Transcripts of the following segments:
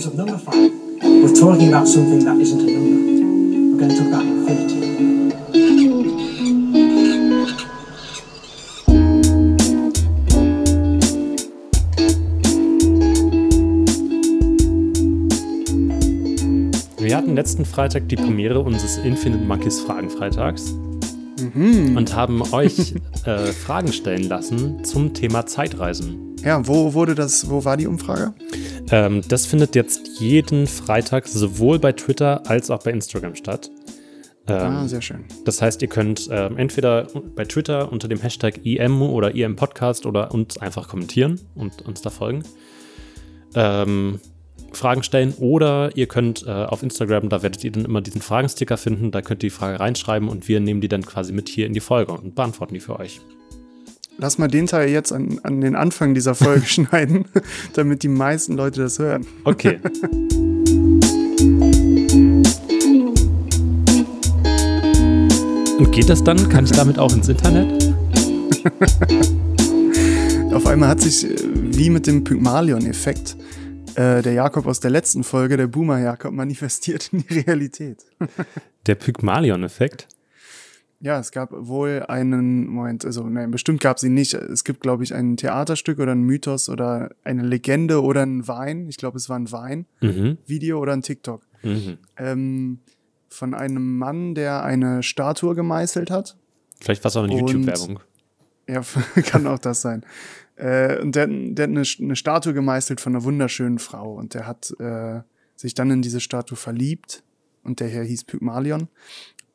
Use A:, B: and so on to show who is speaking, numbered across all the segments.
A: use of number five. We're talking about something that isn't a number. We're going to talk about infinity.
B: Wir hatten letzten Freitag die Premiere unseres Infinite Monkeys Fragenfreitags und haben euch äh, Fragen stellen lassen zum Thema Zeitreisen.
C: Ja, wo wurde das, wo war die Umfrage?
B: Ähm, das findet jetzt jeden Freitag sowohl bei Twitter als auch bei Instagram statt. Ähm,
C: ah, sehr schön.
B: Das heißt, ihr könnt ähm, entweder bei Twitter unter dem Hashtag IM oder IM Podcast oder uns einfach kommentieren und uns da folgen. Ähm, Fragen stellen oder ihr könnt äh, auf Instagram, da werdet ihr dann immer diesen Fragensticker finden, da könnt ihr die Frage reinschreiben und wir nehmen die dann quasi mit hier in die Folge und beantworten die für euch.
C: Lass mal den Teil jetzt an, an den Anfang dieser Folge schneiden, damit die meisten Leute das hören.
B: Okay. Und geht das dann? Kann ich damit auch ins Internet?
C: Auf einmal hat sich, äh, wie mit dem Pygmalion-Effekt, äh, der Jakob aus der letzten Folge, der Boomer-Jakob, manifestiert in die Realität.
B: Der Pygmalion-Effekt?
C: Ja, es gab wohl einen, Moment, also nein, bestimmt gab ihn nicht. Es gibt, glaube ich, ein Theaterstück oder ein Mythos oder eine Legende oder ein Wein. Ich glaube, es war ein Wein-Video
B: Mhm.
C: oder ein TikTok.
B: Mhm.
C: Ähm, von einem Mann, der eine Statue gemeißelt hat.
B: Vielleicht war es auch eine YouTube-Werbung.
C: Ja, kann auch das sein. Äh, und der, der hat eine, eine Statue gemeißelt von einer wunderschönen Frau. Und der hat äh, sich dann in diese Statue verliebt. Und der Herr hieß Pygmalion.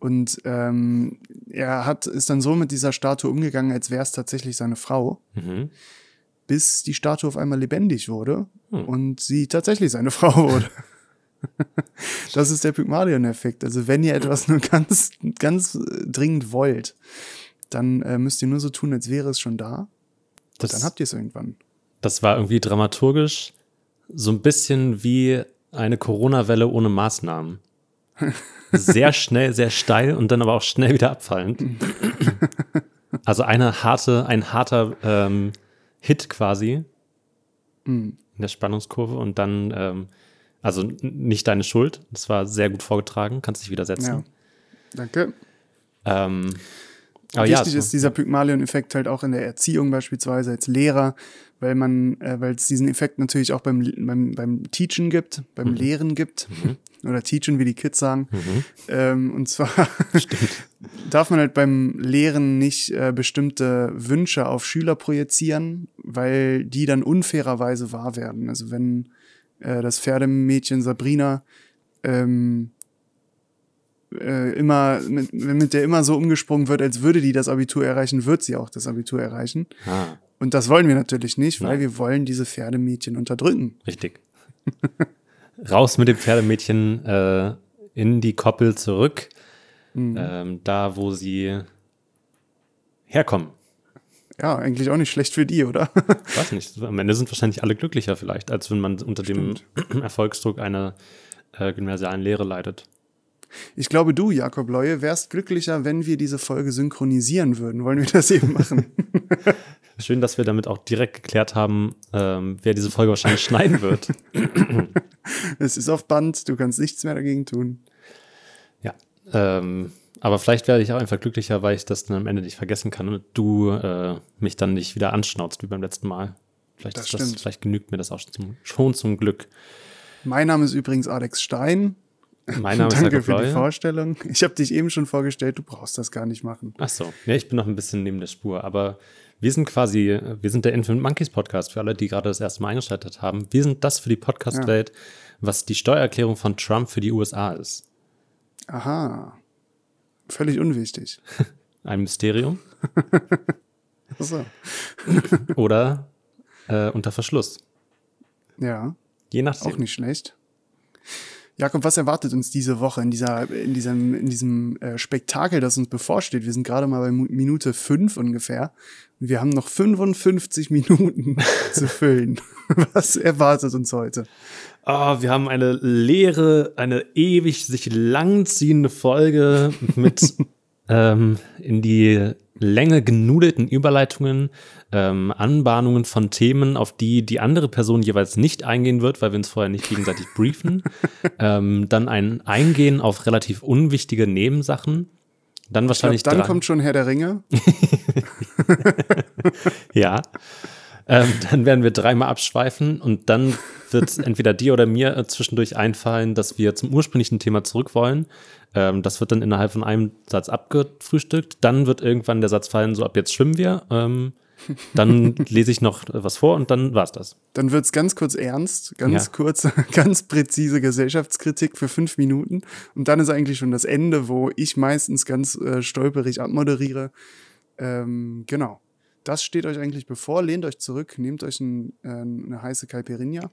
C: Und ähm, er hat, ist dann so mit dieser Statue umgegangen, als wäre es tatsächlich seine Frau,
B: Mhm.
C: bis die Statue auf einmal lebendig wurde
B: Hm.
C: und sie tatsächlich seine Frau wurde. das ist der Pygmalion-Effekt. Also wenn ihr etwas nur ganz, ganz äh, dringend wollt, dann äh, müsst ihr nur so tun, als wäre es schon da.
B: Das,
C: Dann habt ihr es irgendwann.
B: das war irgendwie dramaturgisch so ein bisschen wie eine Corona-Welle ohne Maßnahmen. Sehr schnell, sehr steil und dann aber auch schnell wieder abfallend. Also eine harte, ein harter ähm, Hit quasi in der Spannungskurve und dann, ähm, also nicht deine Schuld. Das war sehr gut vorgetragen, kannst dich widersetzen.
C: Ja. Danke.
B: Ähm, ja,
C: Wichtig
B: so-
C: ist dieser Pygmalion-Effekt halt auch in der Erziehung beispielsweise als Lehrer, weil man, äh, weil es diesen Effekt natürlich auch beim, beim, beim Teachen gibt, beim
B: Mhm.
C: Lehren gibt. Oder Teachen, wie die Kids sagen.
B: Mhm.
C: Ähm, und zwar darf man halt beim Lehren nicht äh, bestimmte Wünsche auf Schüler projizieren, weil die dann unfairerweise wahr werden. Also wenn äh, das Pferdemädchen Sabrina ähm, äh, immer mit, mit der immer so umgesprungen wird, als würde die das Abitur erreichen, wird sie auch das Abitur erreichen.
B: ah,
C: Und das wollen wir natürlich nicht, weil
B: Nein.
C: wir wollen diese Pferdemädchen unterdrücken.
B: richtig. Raus mit dem Pferdemädchen äh, in die Koppel zurück,
C: Mhm.
B: ähm, da wo sie herkommen.
C: Ja, eigentlich auch nicht schlecht für die, oder?
B: Weiß nicht. Am Ende sind wahrscheinlich alle glücklicher vielleicht, als wenn man unter dem Erfolgsdruck einer äh, gymnasialen Lehre leidet.
C: Ich glaube, du, Jakob Leue, wärst glücklicher, wenn wir diese Folge synchronisieren würden. Wollen wir das eben machen?
B: Schön, dass wir damit auch direkt geklärt haben, ähm, wer diese Folge wahrscheinlich schneiden wird.
C: es ist auf Band, du kannst nichts mehr dagegen tun.
B: Ja. Ähm, aber vielleicht werde ich auch einfach glücklicher, weil ich das dann am Ende nicht vergessen kann und du äh, mich dann nicht wieder anschnauzt wie beim letzten Mal. Vielleicht,
C: Das
B: das, vielleicht genügt mir das auch zum, schon zum Glück.
C: Mein Name ist übrigens Alex Stein.
B: Mein Name ist
C: Danke für die. Vorstellung. Ich habe dich eben schon vorgestellt, du brauchst das gar nicht machen.
B: Ach so, ja, ich bin noch ein bisschen neben der Spur, aber wir sind quasi, wir sind der Infinite Monkeys Podcast für alle, die gerade das erste Mal eingeschaltet haben. Wir sind das für die Podcast-Welt, was die Steuererklärung von Trump für die USA ist.
C: Aha. Völlig unwichtig.
B: Ein Mysterium
C: Achso.
B: oder äh, unter Verschluss.
C: Ja,
B: Je nachdem.
C: auch nicht schlecht. Jakob, was erwartet uns diese Woche in, dieser, in diesem, in diesem äh, Spektakel, das uns bevorsteht? Wir sind gerade mal bei Minute fünf ungefähr. Wir haben noch 55 Minuten zu füllen. Was erwartet uns heute?
B: Oh, wir haben eine leere, eine ewig sich langziehende Folge mit ähm, in die Länge genudelten Überleitungen, ähm, Anbahnungen von Themen, auf die die andere Person jeweils nicht eingehen wird, weil wir uns vorher nicht gegenseitig briefen. ähm, dann ein Eingehen auf relativ unwichtige Nebensachen. Dann wahrscheinlich.
C: Glaub, dann
B: drei-
C: kommt schon Herr der Ringe.
B: Ja. Ähm, dann werden wir dreimal abschweifen und dann wird entweder dir oder mir äh, zwischendurch einfallen, dass wir zum ursprünglichen Thema zurück wollen. Ähm, das wird dann innerhalb von einem Satz abgefrühstückt. Dann wird irgendwann der Satz fallen, so ab jetzt schwimmen wir. Ähm, dann lese ich noch äh, was vor und dann war's das.
C: Dann wird's ganz kurz ernst, ganz
B: Ja.
C: kurz, ganz präzise Gesellschaftskritik für fünf Minuten. Und dann ist eigentlich schon das Ende, wo ich meistens ganz äh, stolperig abmoderiere. Ähm, genau. Das steht euch eigentlich bevor. Lehnt euch zurück, nehmt euch ein, äh, eine heiße Caipirinha.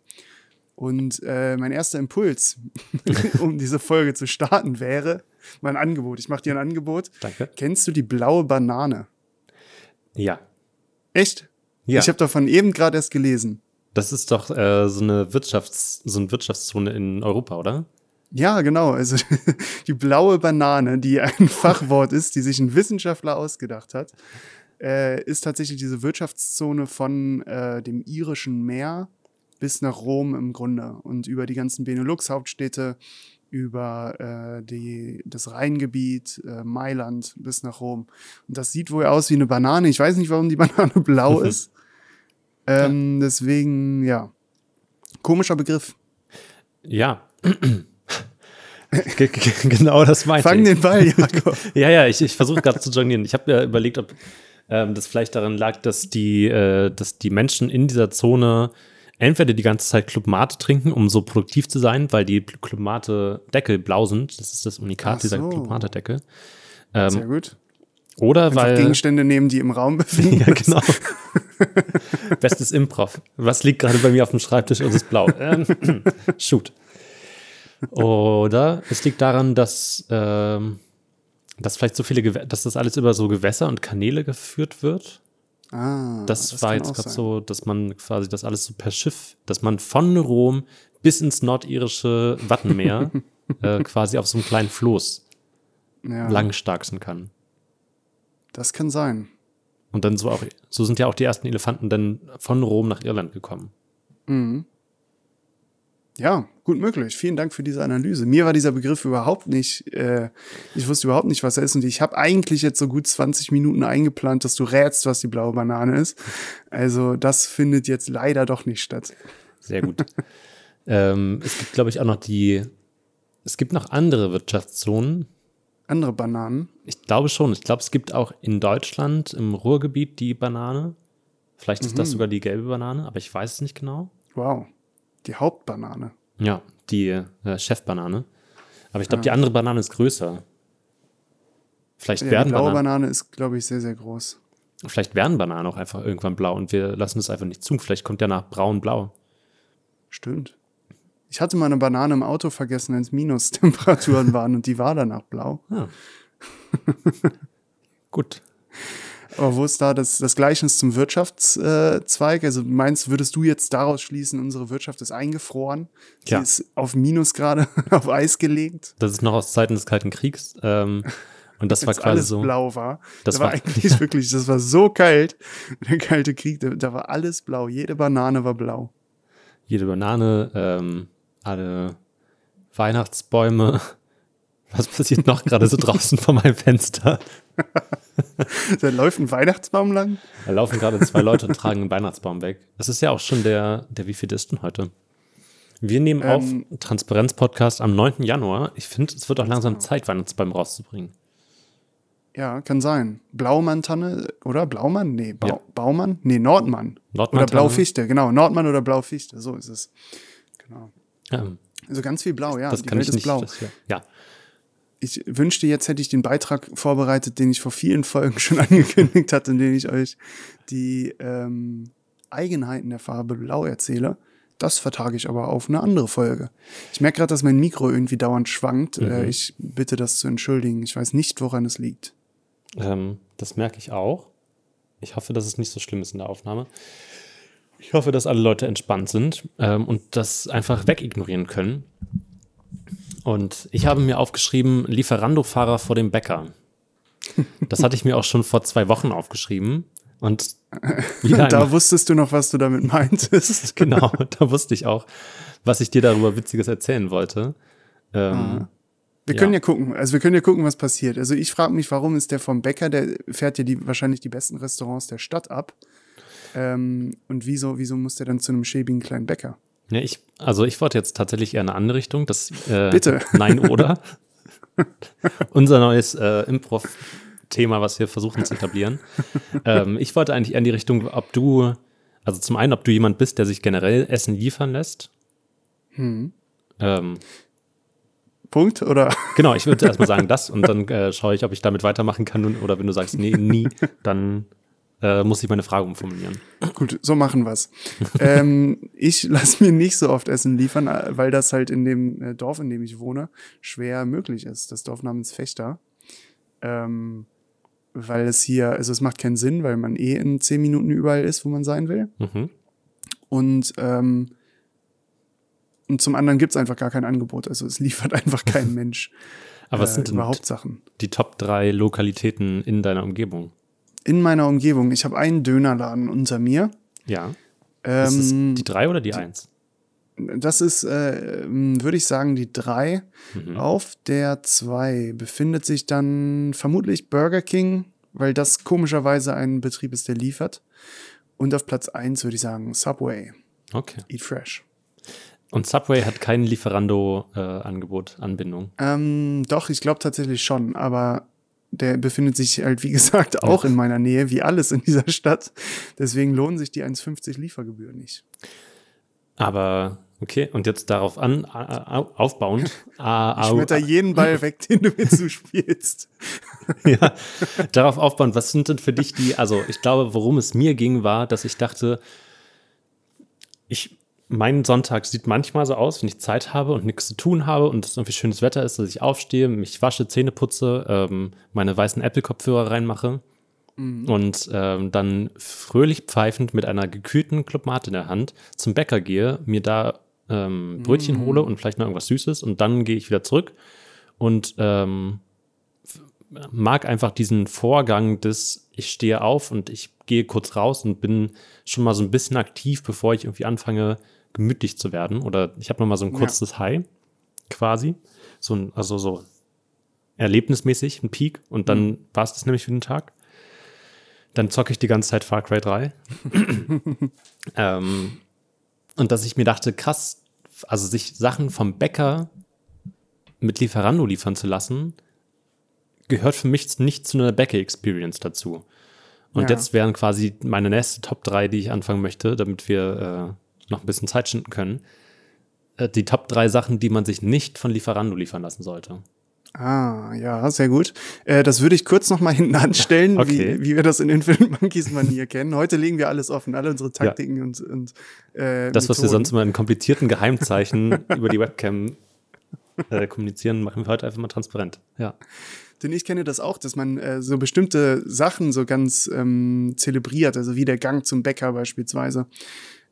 C: Und äh, mein erster Impuls, um diese Folge zu starten, wäre mein Angebot. Ich mache dir ein Angebot.
B: Danke.
C: Kennst du die blaue Banane?
B: Ja.
C: Echt?
B: Ja.
C: Ich habe davon eben gerade erst gelesen.
B: Das ist doch äh, so eine Wirtschafts-, so eine Wirtschaftszone in Europa, oder?
C: Ja, genau. Also die blaue Banane, die ein Fachwort ist, die sich ein Wissenschaftler ausgedacht hat, äh, ist tatsächlich diese Wirtschaftszone von äh, dem irischen Meer bis nach Rom im Grunde und über die ganzen Benelux-Hauptstädte, über äh, die, das Rheingebiet, äh, Mailand bis nach Rom. Und das sieht wohl aus wie eine Banane. Ich weiß nicht, warum die Banane blau ist. Ähm, deswegen, ja. Komischer Begriff.
B: Ja. Ge- ge- genau das meinte
C: Fang
B: ich.
C: den Ball, Jakob.
B: Ja, ja, ich, ich versuche gerade zu jonglieren. Ich habe ja überlegt, ob ähm, das vielleicht daran lag, dass die, äh, dass die Menschen in dieser Zone entweder die ganze Zeit Clubmate trinken, um so produktiv zu sein, weil die Clubmate-Deckel blau sind. Das ist das Unikat
C: Ach
B: dieser
C: so.
B: Clubmate-Deckel.
C: Sehr gut.
B: Oder
C: Einfach
B: weil.
C: Gegenstände nehmen, die im Raum befinden.
B: Ja, genau. Bestes Improv. Was liegt gerade bei mir auf dem Schreibtisch und es ist blau? Ähm, shoot. Oder es liegt daran, dass, ähm, dass vielleicht so viele, Gewä dass das alles über so Gewässer und Kanäle geführt wird.
C: Ah,
B: Das, war
C: kann
B: jetzt gerade so, dass man quasi das alles so per Schiff, dass man von Rom bis ins nordirische Wattenmeer äh, quasi auf so einem kleinen Floß
C: Ja,
B: langstarksen kann.
C: das kann sein.
B: Und dann so auch, so sind ja auch die ersten Elefanten dann von Rom nach Irland gekommen.
C: Ja, gut möglich. Vielen Dank für diese Analyse. Mir war dieser Begriff überhaupt nicht, äh, ich wusste überhaupt nicht, was er ist. Und ich habe eigentlich jetzt so gut 20 Minuten eingeplant, dass du rätst, was die blaue Banane ist. Also das findet jetzt leider doch nicht statt.
B: Sehr gut. ähm, es gibt, glaube ich, auch noch die, es gibt noch andere Wirtschaftszonen.
C: Andere Bananen.
B: Ich glaube schon. Ich glaube, es gibt auch in Deutschland im Ruhrgebiet die Banane. Vielleicht ist das
C: Mhm.
B: sogar die gelbe Banane, aber ich weiß es nicht genau.
C: Wow. Die Hauptbanane.
B: Ja, die äh, Chefbanane. Aber ich glaube, die andere Banane ist größer. Vielleicht
C: Ja, die
B: werden
C: blaue
B: Bananen,
C: Banane ist, glaube ich, sehr, sehr groß.
B: vielleicht werden Bananen auch einfach irgendwann blau und wir lassen es einfach nicht zu. Vielleicht kommt ja nach braun-blau.
C: Stimmt. Ich hatte mal eine Banane im Auto vergessen, wenn es Minustemperaturen waren und die war danach blau.
B: Ja. Gut.
C: Aber wo ist da das, das Gleichnis zum Wirtschaftszweig? Also meinst, würdest du jetzt daraus schließen, unsere Wirtschaft ist eingefroren? Sie
B: Ja.
C: ist auf Minus gerade auf Eis gelegt,
B: Das ist noch aus Zeiten des Kalten Kriegs. Ähm, und das war quasi
C: alles
B: so.
C: blau war.
B: Das
C: Das war
B: war-
C: eigentlich wirklich, das war so kalt, der Kalte Krieg, da, da war alles blau. Jede Banane war blau.
B: Jede Banane, ähm, alle Weihnachtsbäume. Was passiert noch gerade so draußen vor meinem Fenster?
C: Da läuft ein Weihnachtsbaum lang.
B: Da laufen gerade zwei Leute und tragen einen Weihnachtsbaum weg. Es ist ja auch schon der, der wie viel ist denn heute? Wir nehmen auf
C: Ähm,
B: Transparenz-Podcast am 9. Januar. Ich finde, es wird auch langsam Zeit, Weihnachtsbäume rauszubringen.
C: Ja, kann sein. Blaumann-Tanne, oder? Blaumann? Nee, Bau
B: Ja.
C: Baumann? Nee, Nordmann.
B: Nordmann-Tanne.
C: Oder Blaufichte, genau. Nordmann oder Blaufichte, so ist es. Genau.
B: Ähm,
C: Also ganz viel Blau, ja.
B: das
C: die
B: kann
C: Welt
B: ich
C: ist
B: nicht.
C: blau.
B: Das, ja. ja.
C: Ich wünschte, jetzt hätte ich den Beitrag vorbereitet, den ich vor vielen Folgen schon angekündigt hatte, in dem ich euch die ähm, Eigenheiten der Farbe Blau erzähle. Das vertage ich aber auf eine andere Folge. Ich merke gerade, dass mein Mikro irgendwie dauernd schwankt.
B: Mhm.
C: Äh, ich bitte das zu entschuldigen. Ich weiß nicht, woran es liegt.
B: Ähm, das merke ich auch. Ich hoffe, dass es nicht so schlimm ist in der Aufnahme. Ich hoffe, dass alle Leute entspannt sind ähm, und das einfach wegignorieren können. Und ich habe mir aufgeschrieben, Lieferando-Fahrer vor dem Bäcker. Das hatte ich mir auch schon vor zwei Wochen aufgeschrieben. Und
C: da wusstest du noch, was du damit meintest.
B: genau, da wusste ich auch, was ich dir darüber Witziges erzählen wollte. Ähm,
C: Ah. Wir
B: Ja.
C: können ja gucken, also wir können ja gucken, was passiert. Also ich frage mich, warum ist der vom Bäcker, der fährt ja die, wahrscheinlich die besten Restaurants der Stadt ab. Ähm, und wieso, wieso muss der dann zu einem schäbigen kleinen Bäcker?
B: Ja, ich, also ich wollte jetzt tatsächlich eher eine andere Richtung. Das, äh,
C: Bitte.
B: Nein oder. Unser neues äh, Improv-Thema, was wir versuchen zu etablieren. ähm, ich wollte eigentlich eher in die Richtung, ob du, also zum einen, ob du jemand bist, der sich generell Essen liefern lässt.
C: Hm.
B: Ähm,
C: Punkt? Oder?
B: genau, ich würde erstmal sagen das und dann äh, schaue ich, ob ich damit weitermachen kann. Oder wenn du sagst, nee, nie, dann äh, muss ich meine Frage umformulieren.
C: Gut, so machen wir's. ähm, ich lasse mir nicht so oft Essen liefern, weil das halt in dem äh, Dorf, in dem ich wohne, schwer möglich ist. Das Dorf namens Fechter. Ähm, weil es hier, also es macht keinen Sinn, weil man eh in zehn Minuten überall ist, wo man sein will.
B: Mhm.
C: Und, ähm, und zum anderen gibt's einfach gar kein Angebot. Also es liefert einfach kein Mensch
B: Aber was
C: äh,
B: sind denn
C: überhaupt Sachen.
B: die Top drei Lokalitäten in deiner Umgebung?
C: In meiner Umgebung, ich habe einen Dönerladen unter mir.
B: Ja. Ist
C: Ähm,
B: die drei oder die eins?
C: Das ist, äh, würde ich sagen, die drei.
B: Mhm.
C: Auf der zwei befindet sich dann vermutlich Burger King, weil das komischerweise ein Betrieb ist, der liefert. Und auf Platz eins würde ich sagen Subway,
B: Okay.
C: Eat Fresh.
B: Und Subway hat kein Lieferando-Angebot, Anbindung.
C: Ähm, doch, ich glaube tatsächlich schon, aber der befindet sich halt, wie gesagt, auch in meiner Nähe, wie alles in dieser Stadt. Deswegen lohnen sich die 1,50 Liefergebühren nicht.
B: Aber okay, und jetzt darauf an, aufbauend.
C: Ich schmetter jeden Ball weg, den du mir zuspielst.
B: ja, darauf aufbauend, was sind denn für dich die, also ich glaube, worum es mir ging, war, dass ich dachte, ich, mein Sonntag sieht manchmal so aus, wenn ich Zeit habe und nichts zu tun habe und es irgendwie schönes Wetter ist, dass ich aufstehe, mich wasche, Zähne putze, ähm, meine weißen Apple-Kopfhörer reinmache und ähm, dann fröhlich pfeifend mit einer gekühlten Clubmate in der Hand zum Bäcker gehe, mir da ähm, Brötchen hole und vielleicht noch irgendwas Süßes und dann gehe ich wieder zurück und ähm, mag einfach diesen Vorgang des, ich stehe auf und ich gehe kurz raus und bin schon mal so ein bisschen aktiv, bevor ich irgendwie anfange, gemütlich zu werden. Oder ich habe noch mal so ein
C: Ja.
B: kurzes High, quasi. So ein, also so erlebnismäßig, ein Peak. Und dann war es das nämlich für den Tag. Dann zocke ich die ganze Zeit Far Cry 3. ähm, und dass ich mir dachte, krass, also sich Sachen vom Bäcker mit Lieferando liefern zu lassen, gehört für mich nicht zu einer Bäcker-Experience dazu. Und
C: Ja.
B: jetzt wären quasi meine nächste Top 3, die ich anfangen möchte, damit wir äh, noch ein bisschen Zeit schinden können. Äh, die Top 3 Sachen, die man sich nicht von Lieferando liefern lassen sollte.
C: Ah, ja, sehr gut. Äh, das würde ich kurz noch mal hinten anstellen,
B: Okay.
C: wie, wie wir das in Infinite Monkeys Manier kennen. Heute legen wir alles offen, alle unsere Taktiken und, und äh,
B: Das, was wir sonst immer in komplizierten Geheimzeichen über die Webcam äh, kommunizieren, machen wir heute einfach mal transparent. Ja.
C: Denn ich kenne das auch, dass man äh, so bestimmte Sachen so ganz ähm, zelebriert, also wie der Gang zum Bäcker beispielsweise.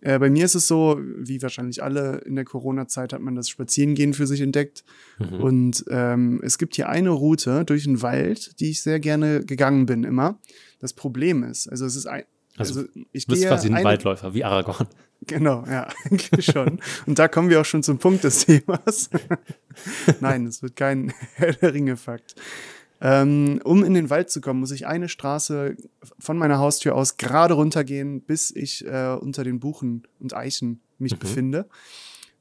C: Äh, bei mir ist es so, wie wahrscheinlich alle in der Corona-Zeit hat man das Spazierengehen für sich entdeckt.
B: Mhm.
C: Und ähm, es gibt hier eine Route durch den Wald, die ich sehr gerne gegangen bin immer. Das Problem ist, also es ist ein,
B: Also,
C: also, ich
B: Du bist quasi ein
C: eine-
B: Waldläufer, wie Aragorn.
C: Genau, ja, eigentlich schon. Und da kommen wir auch schon zum Punkt des Themas. Nein, es wird kein Herr der Ringe-Fakt. Ähm, um in den Wald zu kommen, muss ich eine Straße von meiner Haustür aus gerade runtergehen, bis ich äh, unter den Buchen und Eichen mich befinde.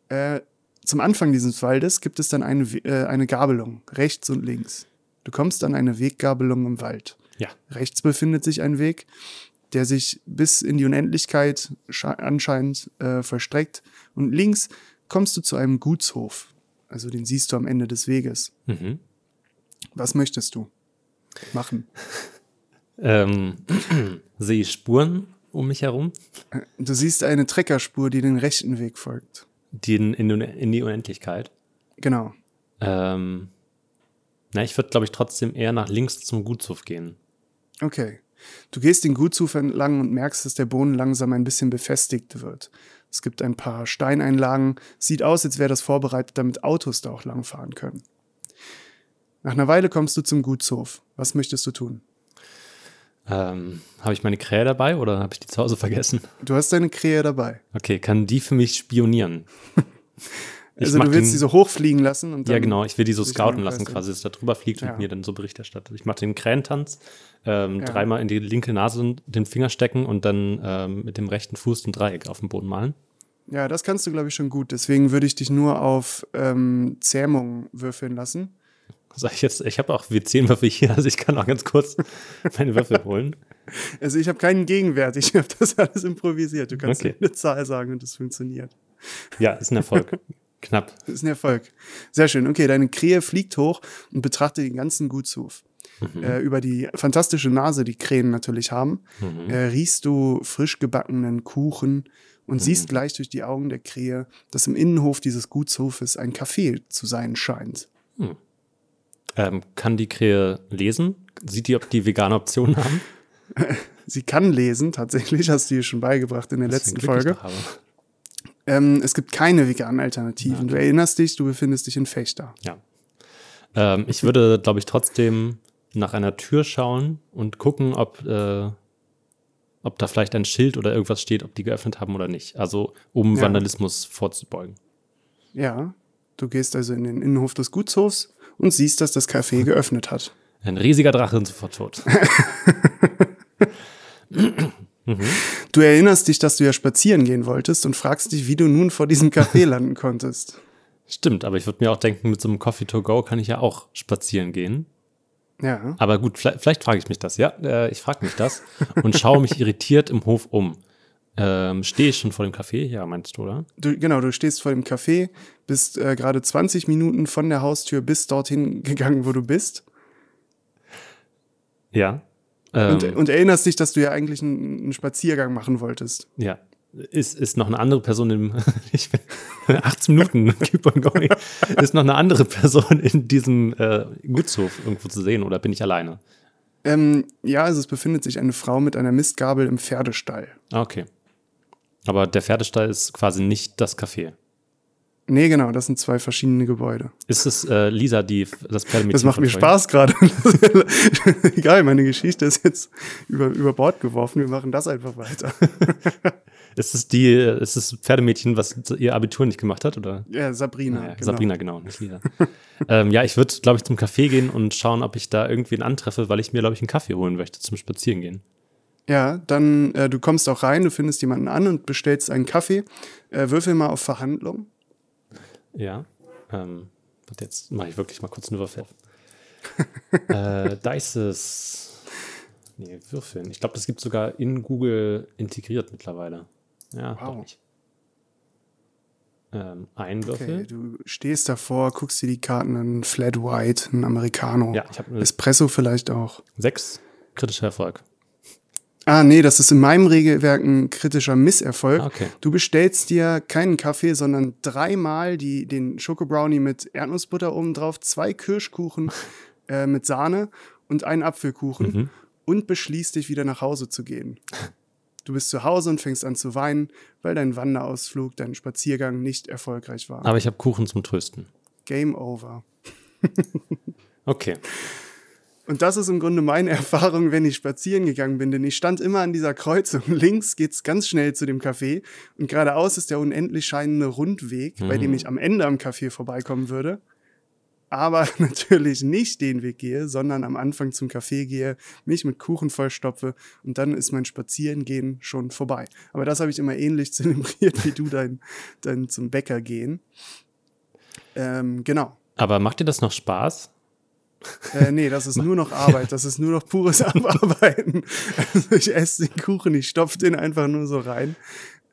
C: Äh, zum Anfang dieses Waldes gibt es dann eine, äh, eine Gabelung, rechts und links. Du kommst an eine Weggabelung im Wald.
B: Ja.
C: Rechts befindet sich ein Weg, der sich bis in die Unendlichkeit sche- anscheinend äh, verstreckt. Und links kommst du zu einem Gutshof. Also den siehst du am Ende des Weges.
B: Mhm.
C: Was möchtest du machen?
B: Ähm, sehe ich Spuren um mich herum,
C: Du siehst eine Treckerspur, die den rechten Weg folgt.
B: die in, in, in die Unendlichkeit.
C: Genau.
B: Ähm, na, ich würde, glaube ich, trotzdem eher nach links zum Gutshof gehen.
C: Okay. Du gehst den Gutshof entlang und merkst, dass der Boden langsam ein bisschen befestigt wird. Es gibt ein paar Steineinlagen. Sieht aus, als wäre das vorbereitet, damit Autos da auch langfahren können. Nach einer Weile kommst du zum Gutshof. Was möchtest du tun?
B: Ähm, habe ich meine Krähe dabei oder habe ich die zu Hause vergessen?
C: Du hast deine Krähe dabei.
B: Okay, kann die für mich spionieren?
C: Also du willst
B: den-
C: sie so hochfliegen lassen und dann.
B: Ja, genau. Ich will die so scouten lassen,
C: quasi-
B: dass da drüber fliegt
C: Ja.
B: und mir dann so Bericht erstattet. Ich mache den Krähentanz, ähm,
C: Ja.
B: dreimal in die linke Nase den Finger stecken und dann ähm, mit dem rechten Fuß ein Dreieck auf dem Boden malen.
C: Ja, das kannst du, glaube ich, schon gut. Deswegen würde ich dich nur auf ähm, Zähmung würfeln lassen.
B: Sag ich jetzt, ich habe auch W10-Würfel hier, also ich kann auch ganz kurz meine Würfel holen.
C: Also ich habe keinen Gegenwert, ich habe das alles improvisiert. Du kannst
B: Okay.
C: eine Zahl sagen und es funktioniert.
B: Ja, ist ein Erfolg. Knapp.
C: Ist ein Erfolg. Sehr schön. Okay, deine Krähe fliegt hoch und betrachtet den ganzen Gutshof. Äh, über die fantastische Nase, die Krähen natürlich haben, äh, riechst du frisch gebackenen Kuchen und siehst gleich durch die Augen der Krähe, dass im Innenhof dieses Gutshofes ein Café zu sein scheint.
B: Ähm, kann die Krähe lesen? Sieht die, ob die vegane Optionen haben?
C: Sie kann lesen, tatsächlich, hast du ihr schon beigebracht in der
B: ich
C: letzten Folge. Ähm, es gibt keine veganen Alternativen. Du erinnerst dich, du befindest dich in Fechter.
B: Ja. Ähm, ich würde, glaube ich, trotzdem nach einer Tür schauen und gucken, ob, äh, ob da vielleicht ein Schild oder irgendwas steht, ob die geöffnet haben oder nicht. Also, um
C: Ja.
B: Vandalismus vorzubeugen.
C: Ja, du gehst also in den Innenhof des Gutshofs und siehst, dass das Café geöffnet hat.
B: Ein riesiger Drache und sofort tot.
C: Du erinnerst dich, dass du ja spazieren gehen wolltest und fragst dich, wie du nun vor diesem Café landen konntest.
B: Stimmt, aber ich würde mir auch denken, mit so einem Coffee to go kann ich ja auch spazieren gehen.
C: Ja.
B: Aber gut, vielleicht, vielleicht frage ich mich das, ja. Äh, ich frage mich das und schaue mich irritiert im Hof um. Ähm, Stehe ich schon vor dem Café? Ja, meinst du, oder?
C: Du, genau, du stehst vor dem Café, bist äh, gerade 20 Minuten von der Haustür bis dorthin gegangen, wo du bist.
B: Ja. Ähm,
C: Und, und erinnerst dich, dass du ja eigentlich einen, einen Spaziergang machen wolltest.
B: Ja. Ist, ist noch eine andere Person im. Ich bin 18 Minuten, keep on going. Ist noch eine andere Person in diesem äh, Gutshof irgendwo zu sehen oder bin ich alleine?
C: Ähm, ja, also es befindet sich eine Frau mit einer Mistgabel im Pferdestall.
B: Ah, okay. Aber der Pferdestall ist quasi nicht das Café.
C: Nee, genau, das sind zwei verschiedene Gebäude.
B: Ist es äh, Lisa, die das Pferdemädchen
C: Das macht mir? Spaß gerade. Egal, meine Geschichte ist jetzt über, über Bord geworfen. Wir machen das einfach weiter.
B: Ist es die, ist es das Pferdemädchen, was ihr Abitur nicht gemacht hat? Oder?
C: Ja, Sabrina.
B: Naja,
C: genau.
B: Sabrina, genau, nicht Lisa. ähm, ja, ich würde, glaube ich, zum Café gehen und schauen, ob ich da irgendwen antreffe, weil ich mir, glaube ich, einen Kaffee holen möchte zum Spazierengehen.
C: Ja, dann, äh, du kommst auch rein, du findest jemanden an und bestellst einen Kaffee. Äh, würfel mal auf Verhandlung.
B: Ja. Ähm, jetzt mache ich wirklich mal kurz einen Würfel. äh, Dices. Nee, Würfeln. Ich glaube, das gibt sogar in Google integriert mittlerweile. Ja,
C: Wow.
B: doch nicht. Ähm, ein
C: Okay,
B: Würfel.
C: du stehst davor, guckst dir die Karten an, Flat White, ein Americano.
B: Ja, ich habe
C: Espresso vielleicht auch.
B: sechs kritischer Erfolg.
C: Ah, nee, das ist in meinem Regelwerk ein kritischer Misserfolg.
B: Okay.
C: Du bestellst dir keinen Kaffee, sondern dreimal die, den Schokobrownie mit Erdnussbutter oben drauf, zwei Kirschkuchen äh, mit Sahne und einen Apfelkuchen
B: Mhm.
C: und beschließt dich wieder nach Hause zu gehen. Du bist zu Hause und fängst an zu weinen, weil dein Wanderausflug, dein Spaziergang nicht erfolgreich war.
B: Aber ich habe Kuchen zum Trösten.
C: Game over.
B: Okay.
C: Und das ist im Grunde meine Erfahrung, wenn ich spazieren gegangen bin, denn ich stand immer an dieser Kreuzung. Links geht's ganz schnell zu dem Café und geradeaus ist der unendlich scheinende Rundweg, bei dem ich am Ende am Café vorbeikommen würde. Aber natürlich nicht den Weg gehe, sondern am Anfang zum Café gehe, mich mit Kuchen vollstopfe und dann ist mein Spazierengehen schon vorbei. Aber das habe ich immer ähnlich zelebriert wie du dein, dein zum Bäcker gehen. Ähm, genau.
B: Aber macht dir das noch Spaß?
C: Äh, nee, das ist nur noch Arbeit. Das ist nur noch pures Abarbeiten. Also ich esse den Kuchen, ich stopfe den einfach nur so rein.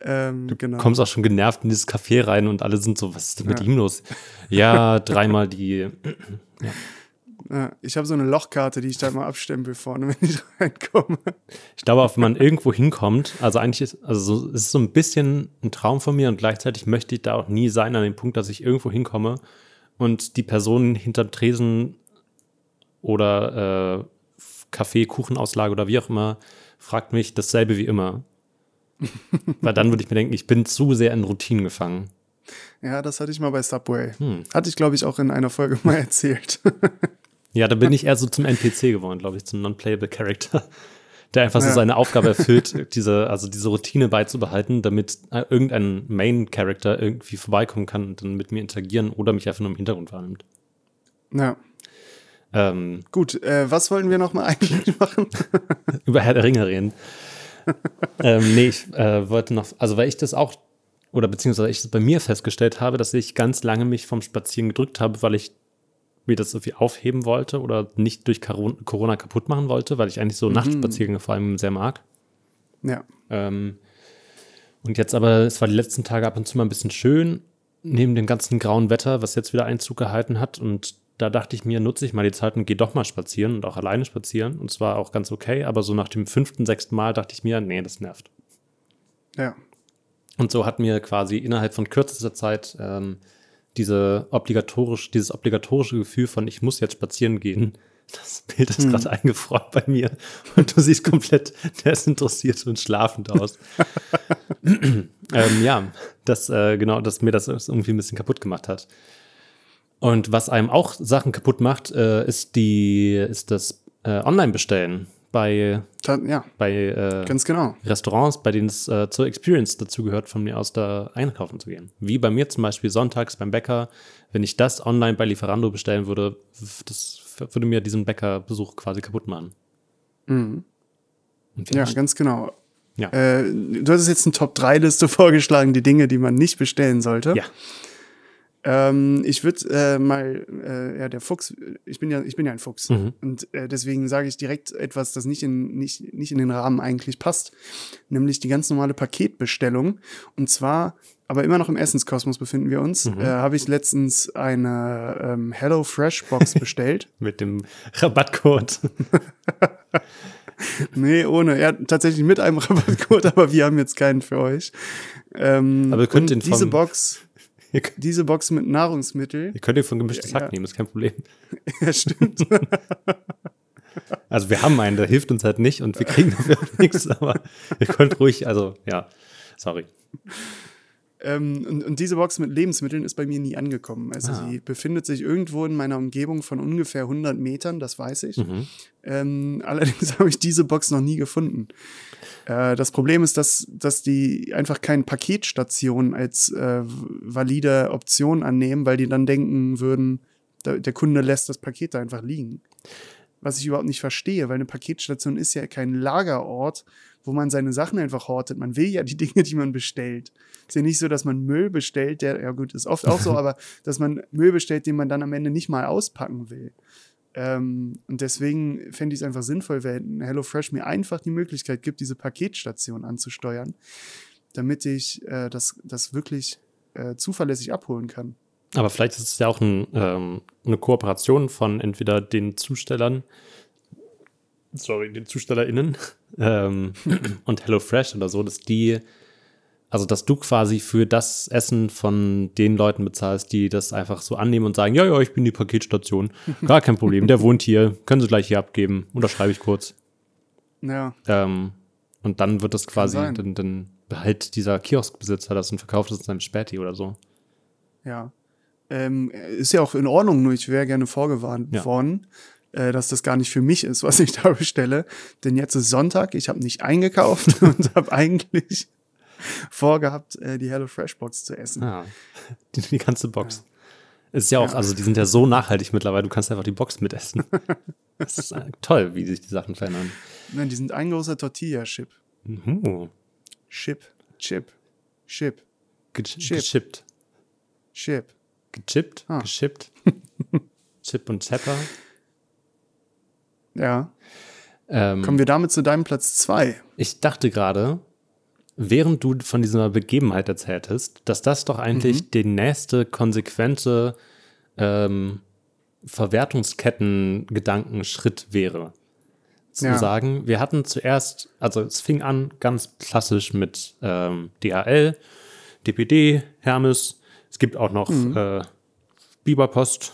C: Ähm, genau.
B: Kommst auch schon genervt in dieses Café rein und alle sind so, was ist denn mit ihm los? Ja, dreimal die.
C: Ja, ich habe so eine Lochkarte, die ich da mal abstempel vorne, wenn ich reinkomme.
B: Ich glaube, wenn man irgendwo hinkommt, also eigentlich ist, also so, es ist so ein bisschen ein Traum von mir und gleichzeitig möchte ich da auch nie sein an dem Punkt, dass ich irgendwo hinkomme und die Person hinterm Tresen oder äh, Kaffee, Kuchenauslage oder wie auch immer fragt mich dasselbe wie immer. Weil dann würde ich mir denken, ich bin zu sehr in Routinen gefangen.
C: Ja, das hatte ich mal bei Subway.
B: Hm.
C: Hatte ich, glaube ich, auch in einer Folge mal erzählt.
B: Ja, da bin ich eher so zum NPC geworden, glaube ich, zum Non-Playable Character. Der einfach so
C: Ja.
B: seine Aufgabe erfüllt, diese, also diese Routine beizubehalten, damit äh, irgendein Main-Character irgendwie vorbeikommen kann und dann mit mir interagieren oder mich einfach nur im Hintergrund wahrnimmt.
C: Ja.
B: Ähm,
C: Gut, äh, was wollten wir noch mal eigentlich machen?
B: über Herr der Ringe reden. ähm, nee, ich äh, wollte noch, also weil ich das auch, oder beziehungsweise ich das bei mir festgestellt habe, dass ich ganz lange mich vom Spazieren gedrückt habe, weil ich mir das irgendwie aufheben wollte oder nicht durch Corona kaputt machen wollte, weil ich eigentlich so Nachtspaziergänge vor allem sehr mag.
C: ja.
B: Ähm, und jetzt aber, es war die letzten Tage ab und zu mal ein bisschen schön, neben dem ganzen grauen Wetter, was jetzt wieder Einzug gehalten hat. Und da dachte ich mir, nutze ich mal die Zeit und gehe doch mal spazieren und auch alleine spazieren. Und zwar auch ganz okay, aber so nach dem fünften, sechsten Mal dachte ich mir, nee, das nervt.
C: Ja.
B: Und so hat mir quasi innerhalb von kürzester Zeit ähm, diese obligatorisch, dieses obligatorische Gefühl von, ich muss jetzt spazieren gehen, das Bild ist gerade eingefroren bei mir. Und du siehst komplett desinteressiert und schlafend aus. ähm, ja, das, äh, genau, dass mir das irgendwie ein bisschen kaputt gemacht hat. Und was einem auch Sachen kaputt macht, äh, ist die, ist das äh, Online-Bestellen bei,
C: Ta ja,
B: bei äh,
C: ganz genau.
B: Restaurants, bei denen es äh, zur Experience dazugehört, von mir aus da einkaufen zu gehen. Wie bei mir zum Beispiel sonntags beim Bäcker. Wenn ich das online bei Lieferando bestellen würde, das würde mir diesen Bäckerbesuch quasi kaputt machen. Wir-
C: Ja, ganz genau.
B: Ja.
C: Äh, du hast jetzt eine Top-3-Liste vorgeschlagen, die Dinge, die man nicht bestellen sollte.
B: ja.
C: Ähm, ich würde äh, mal, äh, ja, der Fuchs, ich bin ja, ich bin ja ein Fuchs.
B: Mhm.
C: Und äh, deswegen sage ich direkt etwas, das nicht in, nicht, nicht in den Rahmen eigentlich passt. Nämlich die ganz normale Paketbestellung. Und zwar, aber immer noch im Essenskosmos befinden wir uns,
B: Mhm.
C: äh, habe ich letztens eine ähm, Hello Fresh Box bestellt.
B: Mit dem Rabattcode.
C: nee, ohne. Ja, tatsächlich mit einem Rabattcode, aber wir haben jetzt keinen für euch. Ähm,
B: Aber ihr könnt den
C: diese
B: vom-
C: Box, diese Box mit Nahrungsmittel,
B: ihr könnt den von gemischtes Hack
C: ja.
B: nehmen, ist kein Problem.
C: ja stimmt.
B: Also wir haben einen, der hilft uns halt nicht und wir kriegen dafür auch nichts, aber ihr könnt ruhig, also ja, sorry.
C: Ähm, und, und diese Box mit Lebensmitteln ist bei mir nie angekommen. Also
B: Ah.
C: sie befindet sich irgendwo in meiner Umgebung von ungefähr 100 Metern, das weiß ich.
B: Mhm.
C: Ähm, allerdings habe ich diese Box noch nie gefunden. Äh, das Problem ist, dass, dass die einfach keine Paketstation als äh, valide Option annehmen, weil die dann denken würden, da, der Kunde lässt das Paket da einfach liegen. Was ich überhaupt nicht verstehe, weil eine Paketstation ist ja kein Lagerort, wo man seine Sachen einfach hortet. Man will ja die Dinge, die man bestellt. Ist ja nicht so, dass man Müll bestellt, der, ja gut, ist oft auch so, aber dass man Müll bestellt, den man dann am Ende nicht mal auspacken will. Ähm, und deswegen fände ich es einfach sinnvoll, wenn HelloFresh mir einfach die Möglichkeit gibt, diese Paketstation anzusteuern, damit ich äh, das, das wirklich äh, zuverlässig abholen kann.
B: Aber vielleicht ist es ja auch ein, ähm, eine Kooperation von entweder den Zustellern, sorry, den ZustellerInnen ähm, und HelloFresh oder so, dass die, also dass du quasi für das Essen von den Leuten bezahlst, die das einfach so annehmen und sagen, ja, ja, ich bin die Paketstation, gar kein Problem, der wohnt hier, können Sie gleich hier abgeben, unterschreibe ich kurz.
C: Ja,
B: Ähm, und dann wird das quasi, dann, dann behält dieser Kioskbesitzer das und verkauft es in seinem Späti oder so.
C: ja. Ähm, ist ja auch in Ordnung, nur ich wäre gerne vorgewarnt
B: Ja.
C: worden, äh, dass das gar nicht für mich ist, was ich da bestelle. Denn jetzt ist Sonntag, ich habe nicht eingekauft und habe eigentlich vorgehabt, äh, die HelloFresh-Box zu essen.
B: Ja, die, die ganze Box. Ist ja auch, also die sind ja so nachhaltig mittlerweile, du kannst einfach die Box mitessen. Das ist äh, toll, wie sich die Sachen verändern.
C: Nein, die sind ein großer Tortilla-Chip.
B: Mhm.
C: Chip, Chip, Chip,
B: Ge
C: Chip.
B: Gechippt.
C: Chip.
B: Gechippt,
C: Ah.
B: geschippt. Chip und Zapper.
C: Ja.
B: Ähm,
C: Kommen wir damit zu deinem Platz zwei.
B: ich dachte gerade, während du von dieser Begebenheit erzähltest, dass das doch eigentlich
C: Mhm.
B: die nächste konsequente ähm, Verwertungsketten-Gedankenschritt wäre. Zu
C: Ja.
B: sagen, wir hatten zuerst, also es fing an ganz klassisch mit ähm, DHL, DPD, Hermes. Es gibt auch noch
C: Mhm.
B: äh, Biberpost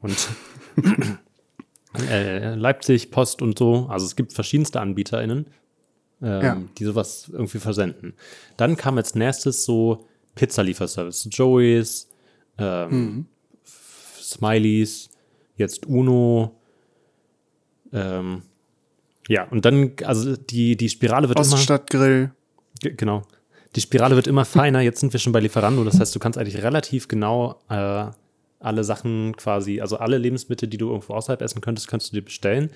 B: und äh, Leipzig Post und so. Also es gibt verschiedenste AnbieterInnen, ähm,
C: Ja.
B: die sowas irgendwie versenden. Dann kam als nächstes so Pizzalieferservice, Joey's, ähm, Smileys, jetzt Uno. Ähm, ja, und dann, also die, die Spirale wird immer.
C: Oststadtgrill.
B: Ge- Genau. Die Spirale wird immer feiner. Jetzt sind wir schon bei Lieferando. Das heißt, du kannst eigentlich relativ genau äh, alle Sachen quasi, also alle Lebensmittel, die du irgendwo außerhalb essen könntest, kannst du dir bestellen.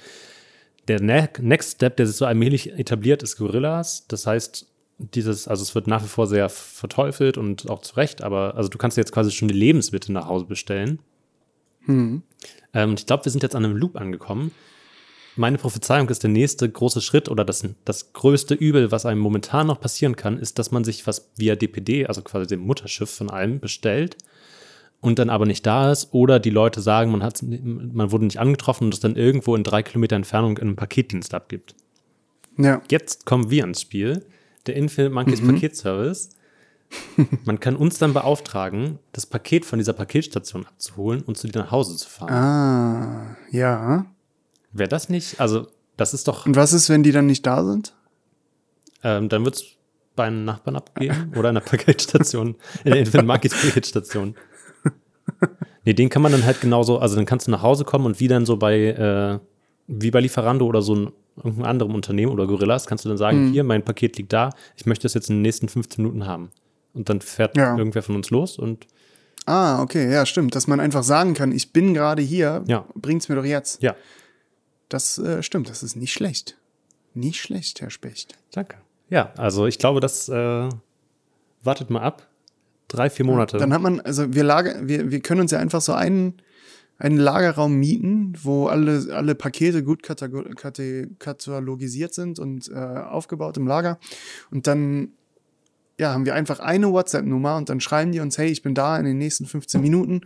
B: Der ne Next Step, der sich so allmählich etabliert, ist Gorillas. Das heißt, dieses, also es wird nach wie vor sehr verteufelt und auch zu Recht, aber also du kannst jetzt quasi schon die Lebensmittel nach Hause bestellen. Ähm, und ich glaube, wir sind jetzt an einem Loop angekommen. Meine Prophezeiung ist, der nächste große Schritt oder das, das größte Übel, was einem momentan noch passieren kann, ist, dass man sich was via DPD, also quasi dem Mutterschiff von allem, bestellt und dann aber nicht da ist oder die Leute sagen, man, hat, man wurde nicht angetroffen und es dann irgendwo in drei Kilometer Entfernung in einem Paketdienst abgibt.
C: Ja.
B: Jetzt kommen wir ins Spiel, der Infinite Monkeys Paketservice. Man kann uns dann beauftragen, das Paket von dieser Paketstation abzuholen und zu dir nach Hause zu fahren.
C: Ah, ja.
B: Wäre das nicht? Also, das ist doch,
C: Und was ist, wenn die dann nicht da sind?
B: ähm, dann wird es bei einem Nachbarn abgegeben oder in der Paketstation, in der Infinite Monkeys Paketstation. Nee, den kann man dann halt genauso, also dann kannst du nach Hause kommen und wie dann so bei, äh, wie bei Lieferando oder so ein, irgendeinem anderen Unternehmen oder Gorillas, kannst du dann sagen, hier, mein Paket liegt da, ich möchte es jetzt in den nächsten 15 Minuten haben. Und dann fährt
C: Ja.
B: irgendwer von uns los und
C: Ah, okay, ja, stimmt. Dass man einfach sagen kann, ich bin gerade hier,
B: Ja.
C: bringt's mir doch jetzt.
B: ja,
C: Das äh, stimmt, das ist nicht schlecht. Nicht schlecht, Herr Specht.
B: danke. Ja, also ich glaube, das äh, wartet mal ab. Drei, vier Monate.
C: Dann hat man, also wir, lager, wir, wir können uns ja einfach so einen, einen Lagerraum mieten, wo alle, alle Pakete gut katalogisiert sind und äh, aufgebaut im Lager. Und dann ja, haben wir einfach eine WhatsApp-Nummer und dann schreiben die uns, hey, ich bin da in den nächsten 15 Minuten.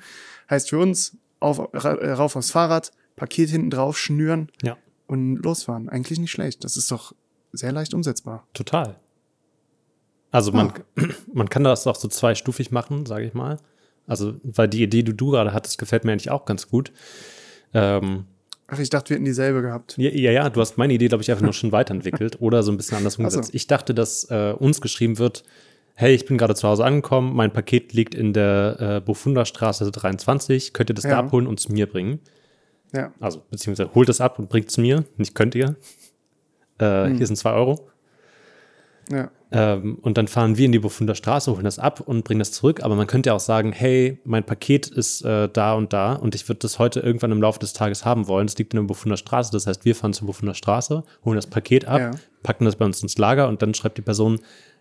C: Heißt für uns, auf, ra, rauf aufs Fahrrad, Paket hinten drauf, schnüren
B: ja,
C: und losfahren. Eigentlich nicht schlecht. Das ist doch sehr leicht umsetzbar.
B: total. Also man, man kann das auch so zweistufig machen, sage ich mal. Also, weil die Idee, die du gerade hattest, gefällt mir eigentlich auch ganz gut. Ähm,
C: Ach, ich dachte, wir hätten dieselbe gehabt.
B: Ja, ja, ja, du hast meine Idee, glaube ich, einfach nur schon weiterentwickelt oder so ein bisschen anders umgesetzt.
C: so.
B: Ich dachte, dass äh, uns geschrieben wird, hey, ich bin gerade zu Hause angekommen, mein Paket liegt in der äh, Bofunda Straße 23, könnt ihr das
C: Ja.
B: da abholen und zu mir bringen?
C: Ja.
B: Also, beziehungsweise holt es ab und bringt es mir, nicht könnt ihr. Äh,
C: Hm.
B: Hier sind zwei Euro.
C: Ja.
B: Ähm, und dann fahren wir in die Bofunder Straße, holen das ab und bringen das zurück. Aber man könnte ja auch sagen, hey, mein Paket ist äh, da und da und ich würde das heute irgendwann im Laufe des Tages haben wollen. Es liegt in der Bofunder Straße. Das heißt, wir fahren zur Bofunder Straße, holen das Paket ab,
C: Ja.
B: packen das bei uns ins Lager und dann schreibt die Person,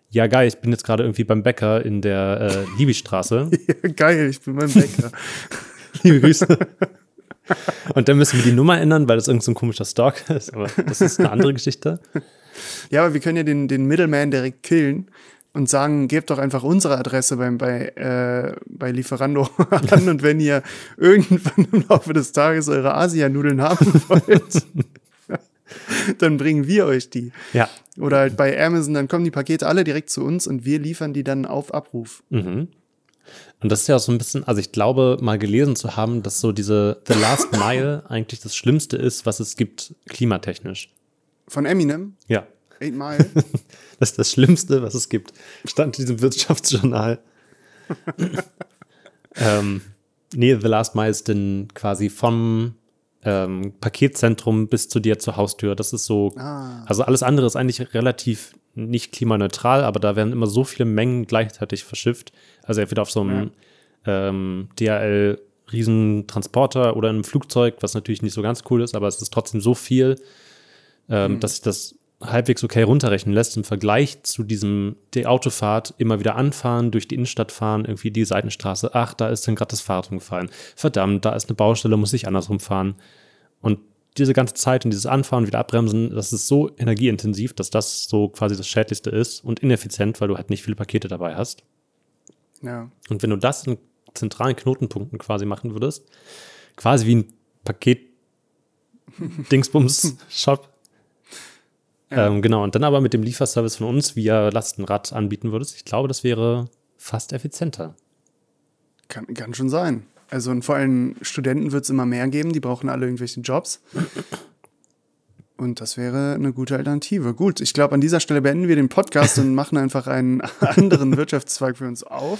B: ja geil, ich bin jetzt gerade irgendwie beim Bäcker in der äh, Liebigstraße.
C: Geil, ich bin beim Bäcker.
B: Liebe Grüße. Und dann müssen wir die Nummer ändern, weil das irgend so ein komischer Stalker ist. Aber das ist eine andere Geschichte.
C: Ja, aber wir können ja den, den Middleman direkt killen und sagen, gebt doch einfach unsere Adresse beim, bei, äh, bei Lieferando an und wenn ihr irgendwann im Laufe des Tages eure Asianudeln haben wollt, dann bringen wir euch die.
B: Ja.
C: Oder halt bei Amazon, dann kommen die Pakete alle direkt zu uns und wir liefern die dann auf Abruf.
B: Mhm. Und das ist ja auch so ein bisschen, also ich glaube, mal gelesen zu haben, dass so diese The Last Mile eigentlich das Schlimmste ist, was es gibt, klimatechnisch.
C: Von Eminem,
B: Ja.
C: Eight Mile.
B: Das ist das Schlimmste, was es gibt. Stand in diesem Wirtschaftsjournal. ähm, nee, The Last Mile ist denn quasi vom ähm, Paketzentrum bis zu dir zur Haustür. Das ist so,
C: Ah.
B: also alles andere ist eigentlich relativ nicht klimaneutral, aber da werden immer so viele Mengen gleichzeitig verschifft. Also entweder auf so einem ähm, DHL Riesentransporter oder in einem Flugzeug, was natürlich nicht so ganz cool ist, aber es ist trotzdem so viel, ähm, dass sich das halbwegs okay runterrechnen lässt im Vergleich zu diesem, die Autofahrt, immer wieder anfahren, durch die Innenstadt fahren, irgendwie die Seitenstraße, ach, da ist dann gerade das Fahrrad umgefallen. Verdammt, da ist eine Baustelle, muss ich andersrum fahren. Und diese ganze Zeit und dieses Anfahren, wieder abbremsen, das ist so energieintensiv, dass das so quasi das Schädlichste ist und ineffizient, weil du halt nicht viele Pakete dabei hast.
C: Ja.
B: Und wenn du das in zentralen Knotenpunkten quasi machen würdest, quasi wie ein Ähm, genau, und dann aber mit dem Lieferservice von uns via Lastenrad anbieten würdest, ich glaube, das wäre fast effizienter.
C: Kann, kann schon sein. Also und vor allem Studenten wird es immer mehr geben, die brauchen alle irgendwelche Jobs. Und das wäre eine gute Alternative. Gut, ich glaube, an dieser Stelle beenden wir den Podcast und machen einfach einen anderen Wirtschaftszweig für uns auf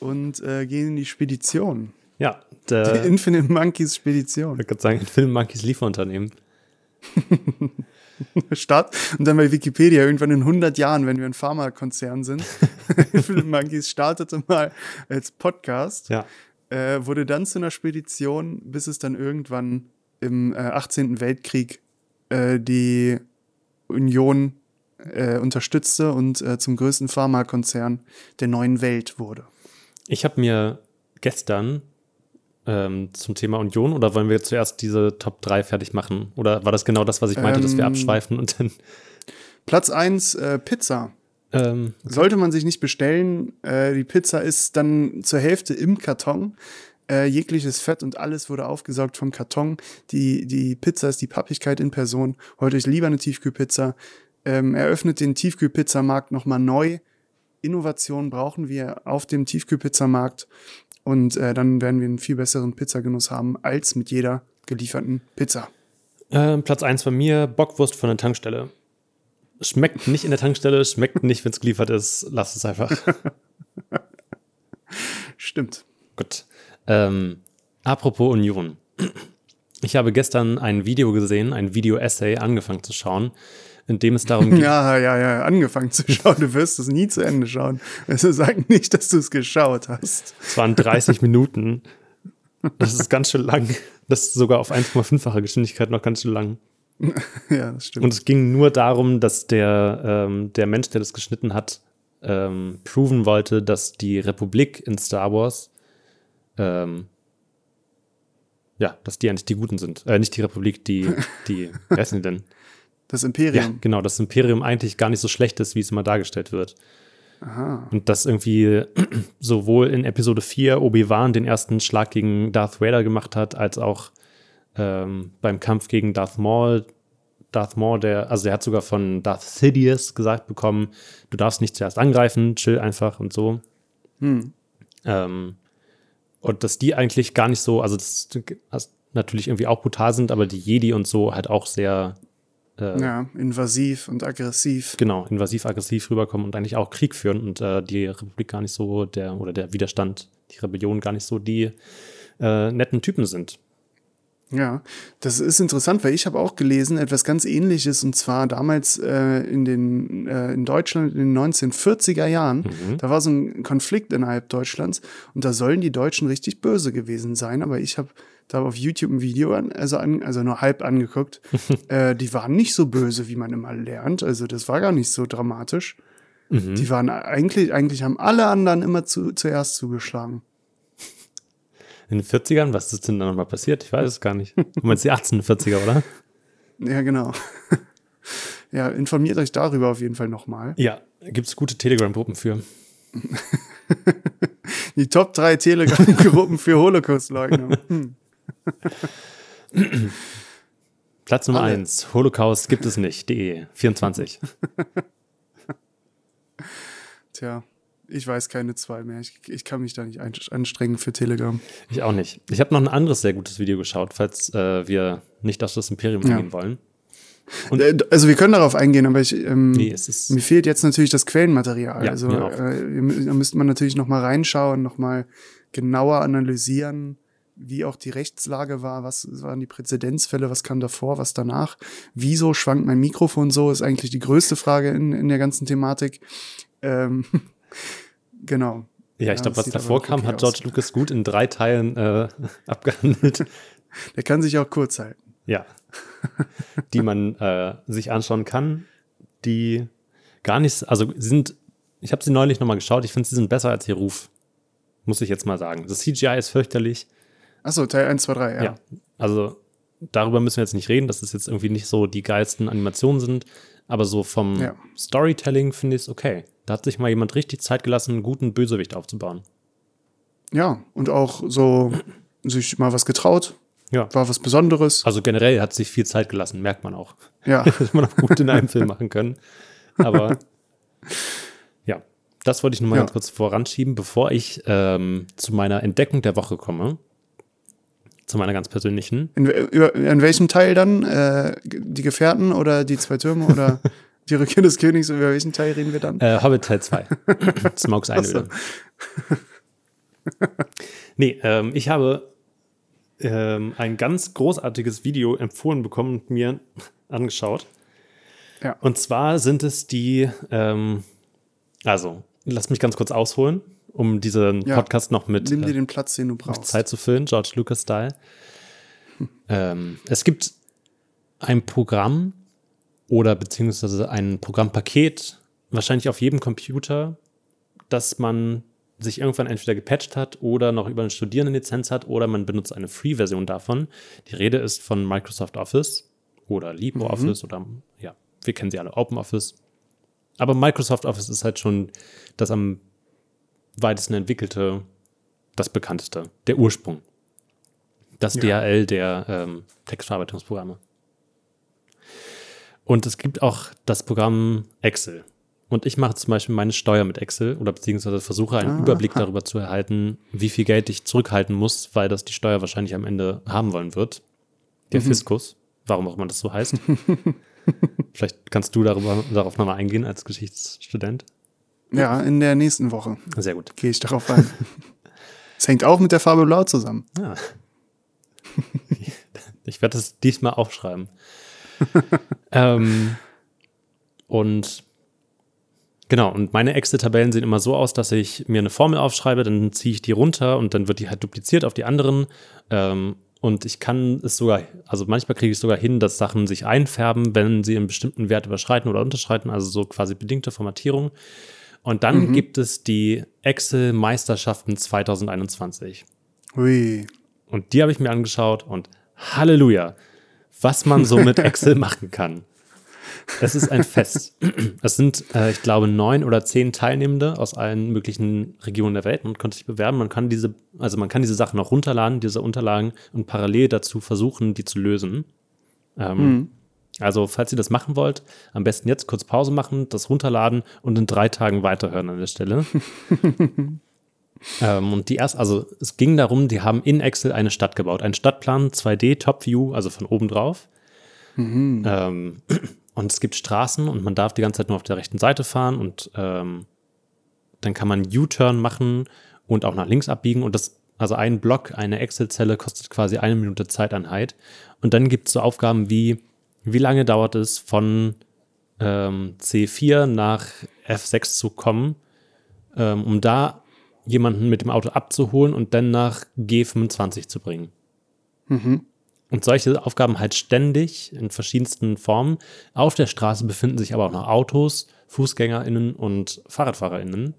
C: und äh, gehen in die Spedition.
B: Ja,
C: Die Infinite Monkeys Spedition.
B: ich würde sagen, Film Monkeys Lieferunternehmen.
C: Start und dann bei Wikipedia irgendwann in 100 Jahren, wenn wir ein Pharmakonzern sind. Infinite Monkeys startete mal als Podcast,
B: Ja.
C: äh, wurde dann zu einer Spedition, bis es dann irgendwann im äh, 18. Weltkrieg äh, die Union äh, unterstützte und äh, zum größten Pharmakonzern der neuen Welt wurde.
B: Ich habe mir gestern ähm, zum Thema Union oder wollen wir zuerst diese Top 3 fertig machen? Oder war das genau das, was ich meinte, dass wir
C: Ähm,
B: abschweifen und dann.
C: Platz 1, äh, Pizza.
B: Ähm,
C: Sollte man sich nicht bestellen. Äh, die Pizza ist dann zur Hälfte im Karton. Äh, jegliches Fett und alles wurde aufgesaugt vom Karton. Die, die Pizza ist die Pappigkeit in Person. Holt euch lieber eine Tiefkühlpizza. Ähm, eröffnet den Tiefkühlpizzamarkt nochmal neu. Innovation brauchen wir auf dem Tiefkühlpizzamarkt. Und äh, dann werden wir einen viel besseren Pizzagenuss haben als mit jeder gelieferten Pizza.
B: ähm, Platz 1 bei mir, Bockwurst von der Tankstelle. Schmeckt nicht in der Tankstelle, schmeckt nicht, wenn es geliefert ist. Lass es einfach.
C: Stimmt.
B: Gut. Ähm, apropos Union. Ich habe gestern ein Video gesehen, ein Video-Essay angefangen zu schauen, in dem es darum geht.
C: Ja, ja, ja, angefangen zu schauen. Du wirst es nie zu Ende schauen. Also sag nicht, dass du es geschaut hast.
B: Es waren 30 Minuten. Das ist ganz schön lang. Das ist sogar auf 1,5-fache Geschwindigkeit noch ganz schön lang.
C: Ja, das stimmt.
B: Und es ging nur darum, dass der, ähm, der Mensch, der das geschnitten hat, ähm, proven wollte, dass die Republik in Star Wars, ähm, ja, dass die eigentlich die Guten sind. Äh, nicht die Republik, die, die, wer ist denn
C: Das
B: Ja,
C: Imperium.
B: genau, das Imperium eigentlich gar nicht so schlecht ist, wie es immer dargestellt wird. Und dass irgendwie sowohl in Episode 4 Obi-Wan den ersten Schlag gegen Darth Vader gemacht hat, als auch ähm, beim Kampf gegen Darth Maul. Darth Maul, der, also der hat sogar von Darth Sidious gesagt bekommen, du darfst nicht zuerst angreifen, chill einfach und so. Ähm, und dass die eigentlich gar nicht so, also das, das natürlich irgendwie auch brutal sind, aber die Jedi und so halt auch sehr
C: Ja, invasiv und aggressiv.
B: genau, invasiv-aggressiv rüberkommen und eigentlich auch Krieg führen und äh, die Republik gar nicht so, der oder der Widerstand, die Rebellion gar nicht so die äh, netten Typen sind.
C: Ja, das ist interessant, weil ich habe auch gelesen etwas ganz Ähnliches und zwar damals äh, in den äh, in Deutschland in den 1940er Jahren. Da war so ein Konflikt innerhalb Deutschlands und da sollen die Deutschen richtig böse gewesen sein. Aber ich habe da auf YouTube ein Video an, also an, also nur halb angeguckt. äh, die waren nicht so böse, wie man immer lernt. Also das war gar nicht so dramatisch. Die waren eigentlich eigentlich haben alle anderen immer zu, zuerst zugeschlagen.
B: In den 40ern, was ist denn da nochmal passiert? Ich weiß es gar nicht. Du meinst die 1840er, oder?
C: Ja, genau. ja, informiert euch darüber auf jeden Fall nochmal.
B: Ja, gibt es gute Telegram-Gruppen für.
C: Die Top 3 Telegram-Gruppen für Holocaust-Leugner. Hm.
B: Platz Nummer
C: Alle.
B: 1, Holocaust gibt es nicht, de 24.
C: Tja, ich weiß keine zwei mehr. Ich, ich kann mich da nicht anstrengen für Telegram.
B: Ich auch nicht. Ich habe noch ein anderes sehr gutes Video geschaut, falls äh, wir nicht auf das Imperium
C: Ja.
B: eingehen wollen. Und-
C: Äh, also wir können darauf eingehen, aber ich, ähm,
B: Nee,
C: mir fehlt jetzt natürlich das Quellenmaterial.
B: Ja,
C: also äh, da müsste man natürlich noch mal reinschauen, noch mal genauer analysieren, wie auch die Rechtslage war, was waren die Präzedenzfälle, was kam davor, was danach. Wieso schwankt mein Mikrofon so, ist eigentlich die größte Frage in, in der ganzen Thematik. Ähm, genau.
B: Ja, ich glaube,
C: das
B: was davor kam,
C: okay
B: hat
C: aus.
B: George Lucas gut in drei Teilen äh, abgehandelt.
C: Der kann sich auch kurz halten.
B: ja. die man äh, sich anschauen kann, die gar nicht, also sind, ich habe sie neulich nochmal geschaut, ich finde, sie sind besser als ihr Ruf. Muss ich jetzt mal sagen. Das CGI ist fürchterlich.
C: Achso, Teil 1, 2, 3, ja.
B: Ja. Also darüber müssen wir jetzt nicht reden, dass es jetzt irgendwie nicht so die geilsten Animationen sind, aber so vom
C: Ja.
B: Storytelling finde ich es okay. Da hat sich mal jemand richtig Zeit gelassen, einen guten Bösewicht aufzubauen.
C: Ja, und auch so sich mal was getraut,
B: Ja.
C: war was Besonderes.
B: Also generell hat sich viel Zeit gelassen, merkt man auch.
C: Ja,
B: Hätte man auch gut in einem Film machen können. Aber ja, das wollte ich nur mal
C: Ja.
B: ganz kurz voranschieben, bevor ich ähm, zu meiner Entdeckung der Woche komme. Zu meiner ganz persönlichen.
C: in, über, in welchem Teil dann? Äh, die Gefährten oder die zwei Türme oder die Rückkehr des Königs? Über welchen Teil reden wir dann?
B: Äh, Hobbit Teil 2. Smokes Einöde. nee, ähm, ich habe ähm, ein ganz großartiges Video empfohlen bekommen und mir angeschaut.
C: Ja.
B: Und zwar sind es die, ähm, also, lass mich ganz kurz ausholen, um diesen
C: Ja.
B: Podcast noch mit,
C: Nimm dir
B: äh,
C: den Platz, den du brauchst.
B: Zeit zu füllen, George Lucas-Style. Ähm, es gibt ein Programm oder beziehungsweise ein Programmpaket, wahrscheinlich auf jedem Computer, das man sich irgendwann entweder gepatcht hat oder noch über eine Studierendenlizenz hat oder man benutzt eine Free-Version davon. Die Rede ist von Microsoft Office oder LibreOffice oder ja, wir kennen sie alle, OpenOffice. Aber Microsoft Office ist halt schon das am weitesten entwickelte, das bekannteste, der Ursprung. Das
C: Ja.
B: DHL der ähm, Textverarbeitungsprogramme. Und es gibt auch das Programm Excel. Und ich mache zum Beispiel meine Steuer mit Excel oder beziehungsweise versuche einen
C: Aha.
B: Überblick darüber zu erhalten, wie viel Geld ich zurückhalten muss, weil das die Steuer wahrscheinlich am Ende haben wollen wird. Der Fiskus, warum auch immer das so heißt. Vielleicht kannst du darüber, darauf nochmal eingehen als Geschichtsstudent.
C: Ja, in der nächsten Woche
B: Sehr gut.
C: gehe ich darauf ein. Es hängt auch mit der Farbe Blau zusammen.
B: Ja. ich werde das diesmal aufschreiben. ähm, und genau, und meine Excel-Tabellen sehen immer so aus, dass ich mir eine Formel aufschreibe, dann ziehe ich die runter und dann wird die halt dupliziert auf die anderen. Ähm, und ich kann es sogar, also manchmal kriege ich sogar hin, dass Sachen sich einfärben, wenn sie einen bestimmten Wert überschreiten oder unterschreiten, also so quasi bedingte Formatierung. Und dann gibt es die Excel-Meisterschaften 2021.
C: Hui.
B: Und die habe ich mir angeschaut und Halleluja, was man so mit Excel machen kann. Es ist ein Fest. Es sind, äh, ich glaube, neun oder zehn Teilnehmende aus allen möglichen Regionen der Welt. Man konnte sich bewerben. Man kann diese, also man kann diese Sachen auch runterladen, diese Unterlagen und parallel dazu versuchen, die zu lösen. Ähm, Also, falls ihr das machen wollt, am besten jetzt kurz Pause machen, das runterladen und in drei Tagen weiterhören an der Stelle. ähm, und die erst, also es ging darum, die haben in Excel eine Stadt gebaut, einen Stadtplan 2D Top View, also von oben drauf. Ähm, und es gibt Straßen und man darf die ganze Zeit nur auf der rechten Seite fahren und ähm, dann kann man U-Turn machen und auch nach links abbiegen und das, also ein Block, eine Excel-Zelle kostet quasi eine Minute Zeiteinheit. Und dann gibt es so Aufgaben wie, wie lange dauert es von ähm, C4 nach F6 zu kommen, ähm, um da jemanden mit dem Auto abzuholen und dann nach G25 zu bringen. Und solche Aufgaben halt ständig in verschiedensten Formen. Auf der Straße befinden sich aber auch noch Autos, FußgängerInnen und FahrradfahrerInnen,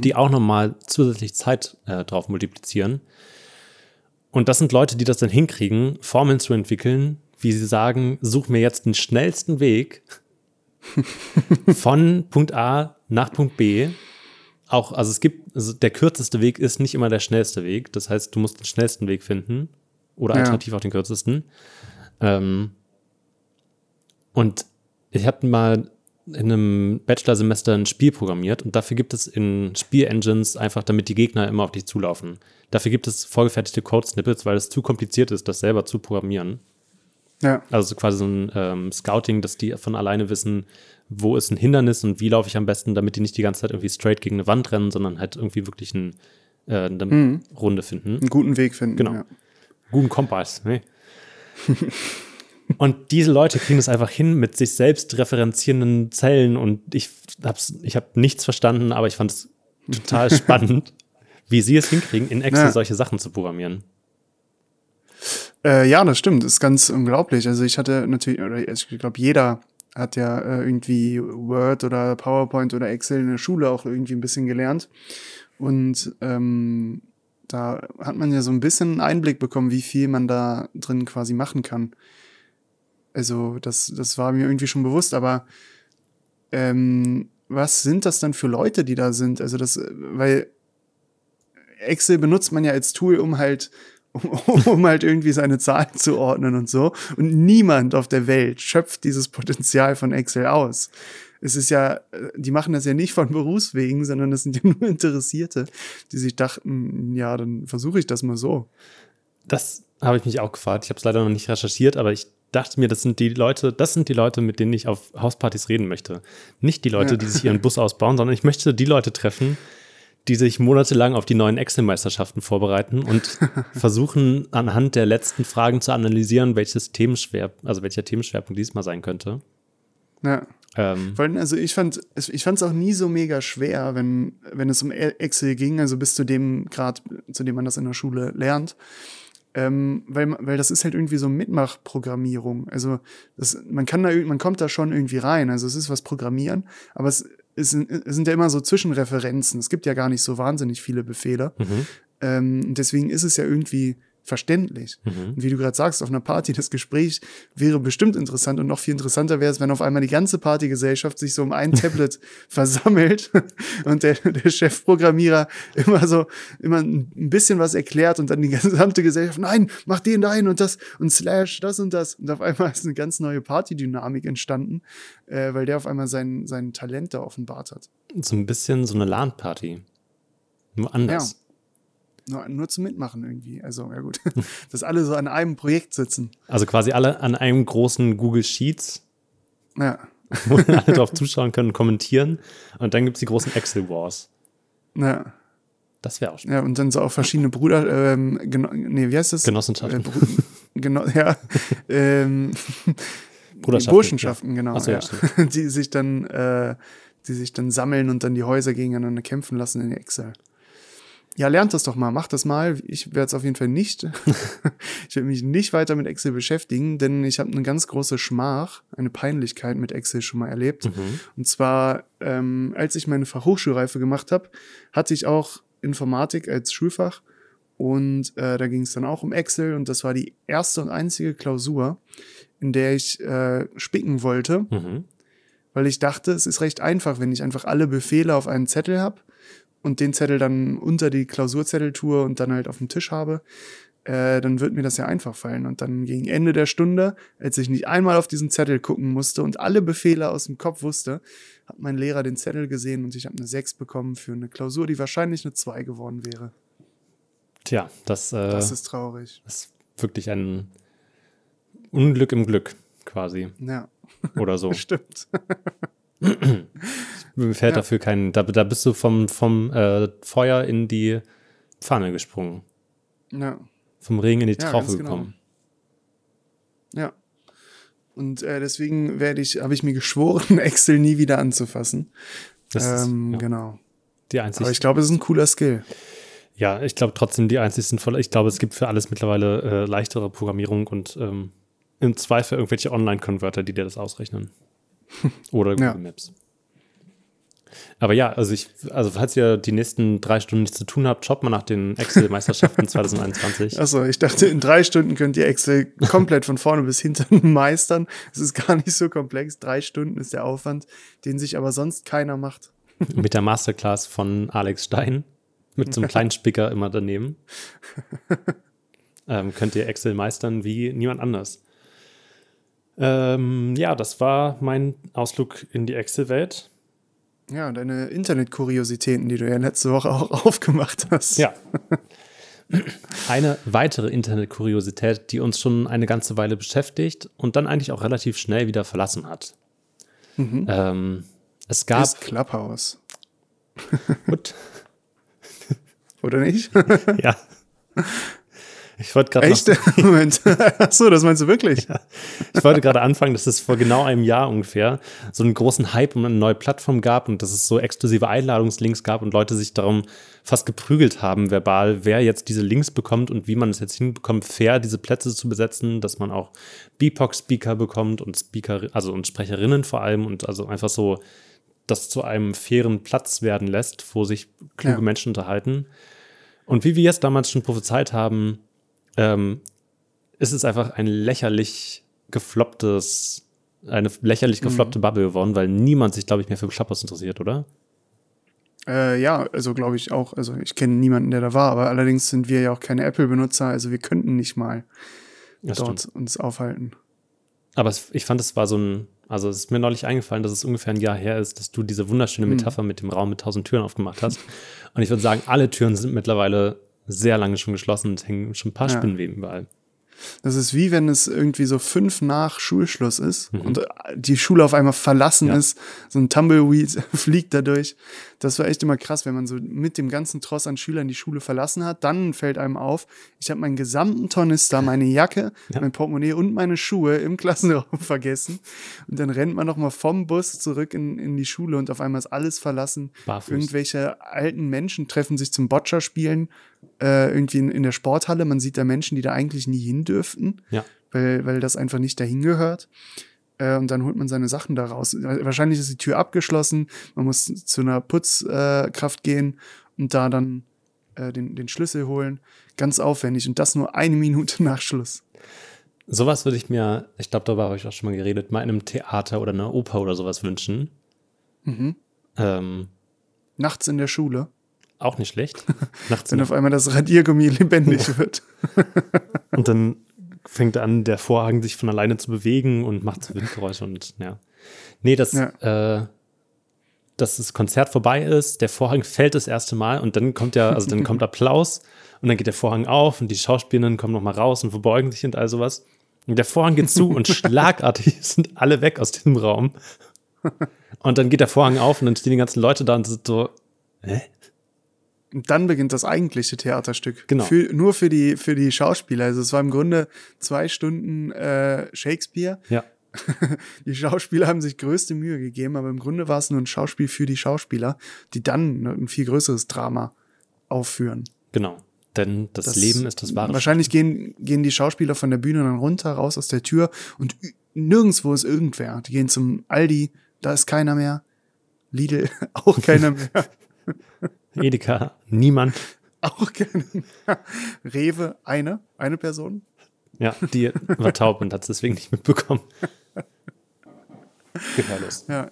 B: die auch nochmal zusätzlich Zeit äh, drauf multiplizieren. Und das sind Leute, die das dann hinkriegen, Formeln zu entwickeln, wie sie sagen, such mir jetzt den schnellsten Weg von Punkt A nach Punkt B. Auch, also es gibt, also der kürzeste Weg ist nicht immer der schnellste Weg. Das heißt, du musst den schnellsten Weg finden oder
C: Ja.
B: alternativ auch den kürzesten. Ähm, und ich habe mal in einem Bachelorsemester ein Spiel programmiert und dafür gibt es in Spielengines einfach, damit die Gegner immer auf dich zulaufen. Dafür gibt es vorgefertigte Code-Snippets, weil es zu kompliziert ist, das selber zu programmieren.
C: Ja.
B: Also so quasi so ein ähm, Scouting, dass die von alleine wissen, wo ist ein Hindernis und wie laufe ich am besten, damit die nicht die ganze Zeit irgendwie straight gegen eine Wand rennen, sondern halt irgendwie wirklich ein, äh, eine Runde finden.
C: Einen guten Weg finden.
B: Genau.
C: Ja.
B: Guten Kompass. Ne? und diese Leute kriegen es einfach hin mit sich selbst referenzierenden Zellen und ich habe ich hab nichts verstanden, aber ich fand es total spannend, wie sie es hinkriegen, in Excel
C: Ja.
B: solche Sachen zu programmieren.
C: Äh, ja, das stimmt. Das ist ganz unglaublich. Also ich hatte natürlich, oder ich glaube, jeder hat ja äh, irgendwie Word oder PowerPoint oder Excel in der Schule auch irgendwie ein bisschen gelernt. Und ähm, da hat man ja so ein bisschen Einblick bekommen, wie viel man da drin quasi machen kann. Also das, das war mir irgendwie schon bewusst, aber ähm, was sind das dann für Leute, die da sind? Also das, äh, weil Excel benutzt man ja als Tool, um halt um, um halt irgendwie seine Zahlen zu ordnen und so. Und niemand auf der Welt schöpft dieses Potenzial von Excel aus. Es ist ja, äh, die machen das ja nicht von Berufswegen, sondern das sind ja nur Interessierte, die sich dachten, ja, dann versuche ich das mal so.
B: Das habe ich mich auch gefragt. Ich habe es leider noch nicht recherchiert, aber ich dachte mir, das sind die Leute, das sind die Leute, mit denen ich auf Hauspartys reden möchte. Nicht die Leute,
C: Ja.
B: die sich ihren Bus ausbauen, sondern ich möchte die Leute treffen, die sich monatelang auf die neuen Excel-Meisterschaften vorbereiten und versuchen anhand der letzten Fragen zu analysieren, welches Themenschwer, also welcher Themenschwerpunkt diesmal sein könnte.
C: Ja.
B: Ähm,
C: also ich fand es ich fand's auch nie so mega schwer, wenn, wenn es um E- Excel ging, also bis zu dem Grad, zu dem man das in der Schule lernt. Ähm, weil, weil das ist halt irgendwie so Mitmachprogrammierung. Also das, man kann da, man kommt da schon irgendwie rein. Also es ist was Programmieren, aber es, es, sind, es sind ja immer so Zwischenreferenzen. Es gibt ja gar nicht so wahnsinnig viele Befehle.
B: mhm,
C: Ähm, deswegen ist es ja irgendwie verständlich.
B: mhm.
C: Und wie du gerade sagst, auf einer Party, das Gespräch wäre bestimmt interessant und noch viel interessanter wäre es, wenn auf einmal die ganze Partygesellschaft sich so um ein Tablet versammelt und der, der Chefprogrammierer immer so, immer ein bisschen was erklärt und dann die gesamte Gesellschaft, nein, mach den dahin und das und slash das und das. Und auf einmal ist eine ganz neue Partydynamik entstanden, äh, weil der auf einmal sein, sein Talent da offenbart hat.
B: So ein bisschen so eine LAN-Party. Nur anders.
C: Nur, nur zum Mitmachen irgendwie. Also, ja gut. Dass alle so an einem Projekt sitzen.
B: Also quasi alle an einem großen Google Sheets,
C: Ja.
B: wo alle drauf zuschauen können, kommentieren. Und dann gibt es die großen Excel Wars.
C: Ja.
B: Das wäre auch schon.
C: Ja, und dann so auch verschiedene Brüder, ähm, geno nee, wie heißt das?
B: Genossenschaften.
C: Äh, genau, ja. ähm,
B: Bruderschaften,
C: Burschenschaften, genau.
B: Ach so, ja,
C: ja. die sich dann, äh, die sich dann sammeln und dann die Häuser gegeneinander kämpfen lassen in Excel. Ja, lernt das doch mal, macht das mal. Ich werde es auf jeden Fall nicht. ich werde mich nicht weiter mit Excel beschäftigen, denn ich habe eine ganz große Schmach, eine Peinlichkeit mit Excel schon mal erlebt.
B: Mhm.
C: Und zwar, ähm, als ich meine Fachhochschulreife gemacht habe, hatte ich auch Informatik als Schulfach. Und äh, da ging es dann auch um Excel. Und das war die erste und einzige Klausur, in der ich äh, spicken wollte,
B: Mhm.
C: weil ich dachte, es ist recht einfach, wenn ich einfach alle Befehle auf einen Zettel habe und den Zettel dann unter die Klausurzettel tue und dann halt auf dem Tisch habe, äh, dann wird mir das ja einfach fallen. Und dann gegen Ende der Stunde, als ich nicht einmal auf diesen Zettel gucken musste und alle Befehle aus dem Kopf wusste, hat mein Lehrer den Zettel gesehen und ich habe eine 6 bekommen für eine Klausur, die wahrscheinlich eine 2 geworden wäre.
B: Tja, das, äh,
C: Das
B: das
C: ist traurig.
B: ist wirklich ein Unglück im Glück quasi.
C: Ja,
B: Oder so.
C: stimmt.
B: Mir fällt
C: Ja.
B: dafür kein. Da, da bist du vom, vom äh, Feuer in die Pfanne gesprungen.
C: Ja.
B: Vom Regen in die
C: Ja,
B: Traufe
C: genau.
B: gekommen.
C: Ja. Und äh, deswegen werde ich, habe ich mir geschworen, Excel nie wieder anzufassen.
B: Das
C: ähm,
B: ist ja,
C: Genau.
B: die einzig.
C: Aber ich glaube, es ist ein cooler Skill.
B: ja, ich glaube trotzdem die einzig sinnvolle. Ich glaube, es gibt für alles mittlerweile äh, leichtere Programmierung und ähm, im Zweifel irgendwelche Online-Converter, die dir das ausrechnen. Oder Google
C: Ja.
B: Maps. Aber ja, also ich, also falls ihr die nächsten drei Stunden nichts zu tun habt, schaut mal nach den Excel-Meisterschaften 2021.
C: Achso, ich dachte, in drei Stunden könnt ihr Excel komplett von vorne bis hinten meistern. Es ist gar nicht so komplex. Drei Stunden ist der Aufwand, den sich aber sonst keiner macht.
B: mit der Masterclass von Alex Stein, mit so einem kleinen Spicker immer daneben. ähm, könnt ihr Excel meistern wie niemand anders. Ähm, ja, das war mein Ausflug in die Excel-Welt.
C: Ja, deine Internetkuriositäten, die du ja letzte Woche auch aufgemacht hast.
B: Ja. Eine weitere Internetkuriosität, die uns schon eine ganze Weile beschäftigt und dann eigentlich auch relativ schnell wieder verlassen hat. Ähm, es gab.
C: Ist Clubhouse.
B: Gut,
C: Oder nicht?
B: ja. Ich wollte gerade
C: Echt? Moment. Achso, das meinst du wirklich?
B: Ich wollte gerade anfangen, dass es vor genau einem Jahr ungefähr so einen großen Hype um eine neue Plattform gab und dass es so exklusive Einladungslinks gab und Leute sich darum fast geprügelt haben, verbal, wer jetzt diese Links bekommt und wie man es jetzt hinbekommt, fair diese Plätze zu besetzen, dass man auch BIPOC-Speaker bekommt und Speaker, also und Sprecherinnen vor allem und also einfach so das zu einem fairen Platz werden lässt, wo sich kluge
C: Ja.
B: Menschen unterhalten. Und wie wir jetzt damals schon prophezeit haben, ähm, ist es einfach ein lächerlich geflopptes, eine lächerlich gefloppte Bubble geworden, weil niemand sich, glaube ich, mehr für Clubhouse interessiert, oder?
C: Äh, ja, also glaube ich auch. Also ich kenne niemanden, der da war, aber allerdings sind wir ja auch keine Apple-Benutzer, also wir könnten nicht mal
B: Das
C: dort
B: stimmt.
C: uns aufhalten.
B: Aber es, ich fand, es war so ein, also es ist mir neulich eingefallen, dass es ungefähr ein Jahr her ist, dass du diese wunderschöne Metapher mit dem Raum mit tausend Türen aufgemacht hast. Und ich würde sagen, alle Türen sind mittlerweile sehr lange schon geschlossen und hängen schon ein paar
C: Ja.
B: Spinnenweben überall.
C: Das ist wie wenn es irgendwie so fünf nach Schulschluss ist und äh, die Schule auf einmal verlassen
B: Mhm. Ja.
C: ist. So ein Tumbleweed fliegt dadurch. Das war echt immer krass, wenn man so mit dem ganzen Tross an Schülern die Schule verlassen hat. Dann fällt einem auf, ich habe meinen gesamten Tornister, meine Jacke,
B: Ja.
C: mein Portemonnaie und meine Schuhe im Klassenraum vergessen. Und dann rennt man noch mal vom Bus zurück in, in die Schule und auf einmal ist alles verlassen.
B: Barfuß.
C: Irgendwelche alten Menschen treffen sich zum Boccia spielen äh, irgendwie in, in der Sporthalle. Man sieht da Menschen, die da eigentlich nie hin dürften,
B: Ja.
C: weil, weil das einfach nicht dahin gehört. Äh, und dann holt man seine Sachen da raus. Wahrscheinlich ist die Tür abgeschlossen. Man muss zu einer Putzkraft Kraft gehen und da dann äh, den, den Schlüssel holen. Ganz aufwendig. Und das nur eine Minute nach Schluss.
B: Sowas würde ich mir, ich glaube, darüber habe ich auch schon mal geredet, mal in einem Theater oder einer Oper oder sowas wünschen.
C: Mhm.
B: Ähm,
C: Nachts in der Schule,
B: auch nicht schlecht. Nachts
C: wenn auf einmal das Radiergummi lebendig wird.
B: und dann fängt an, der Vorhang sich von alleine zu bewegen und macht so Windgeräusche und ja. Nee, das, äh, dass das Konzert vorbei ist, der Vorhang fällt das erste Mal und dann kommt ja, also dann kommt Applaus und dann geht der Vorhang auf und die Schauspielerinnen kommen nochmal raus und verbeugen sich und all sowas. Und der Vorhang geht zu und schlagartig sind alle weg aus diesem Raum. Und dann geht der Vorhang auf und dann stehen die ganzen Leute da und sind so, hä?
C: Und dann beginnt das eigentliche Theaterstück.
B: Genau.
C: Für, nur für die, für die Schauspieler. Also es war im Grunde zwei Stunden äh, Shakespeare.
B: Ja.
C: Die Schauspieler haben sich größte Mühe gegeben, aber im Grunde war es nur ein Schauspiel für die Schauspieler, die dann ein viel größeres Drama aufführen.
B: Genau. Denn das, Leben ist das wahre
C: Wahrscheinlich gehen, gehen die Schauspieler von der Bühne dann runter, raus aus der Tür und nirgendwo ist irgendwer. Die gehen zum Aldi, da ist keiner mehr. Lidl, auch keiner mehr.
B: Edeka, niemand.
C: auch mehr. Rewe, eine, eine Person.
B: Ja, die war taub und hat es deswegen nicht mitbekommen. Gehörlos.
C: Ja,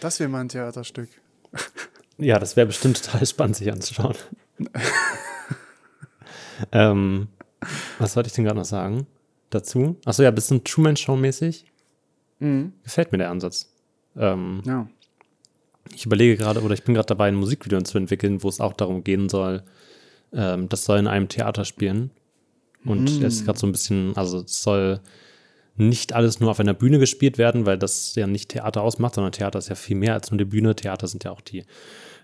C: das wäre mal ein Theaterstück.
B: Ja, das wäre bestimmt total spannend, sich anzuschauen. ähm, was wollte ich denn gerade noch sagen dazu? Achso, ja, bisschen Truman Show-mäßig. Gefällt mir der Ansatz. Ähm,
C: Ja.
B: Ich überlege gerade, oder ich bin gerade dabei, ein Musikvideo zu entwickeln, wo es auch darum gehen soll, ähm, das soll in einem Theater spielen. Und es ist gerade so ein bisschen, also es soll nicht alles nur auf einer Bühne gespielt werden, weil das ja nicht Theater ausmacht, sondern Theater ist ja viel mehr als nur die Bühne. Theater sind ja auch die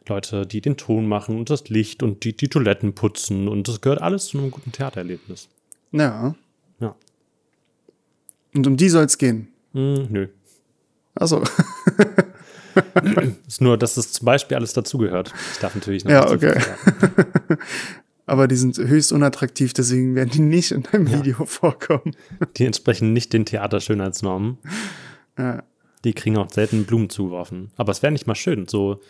B: Leute, die den Ton machen und das Licht und die, die Toiletten putzen und das gehört alles zu einem guten Theatererlebnis.
C: Ja.
B: Ja.
C: Und um die soll es gehen.
B: Hm, nö.
C: Achso.
B: Ist nur, dass es zum Beispiel alles dazugehört. Ich darf natürlich noch
C: Ja, okay. Aber die sind höchst unattraktiv, deswegen werden die nicht in deinem Video vorkommen.
B: Die entsprechen nicht den Theaterschönheitsnormen.
C: Ja.
B: Die kriegen auch selten Blumen zugeworfen. Aber es wäre nicht mal schön, so,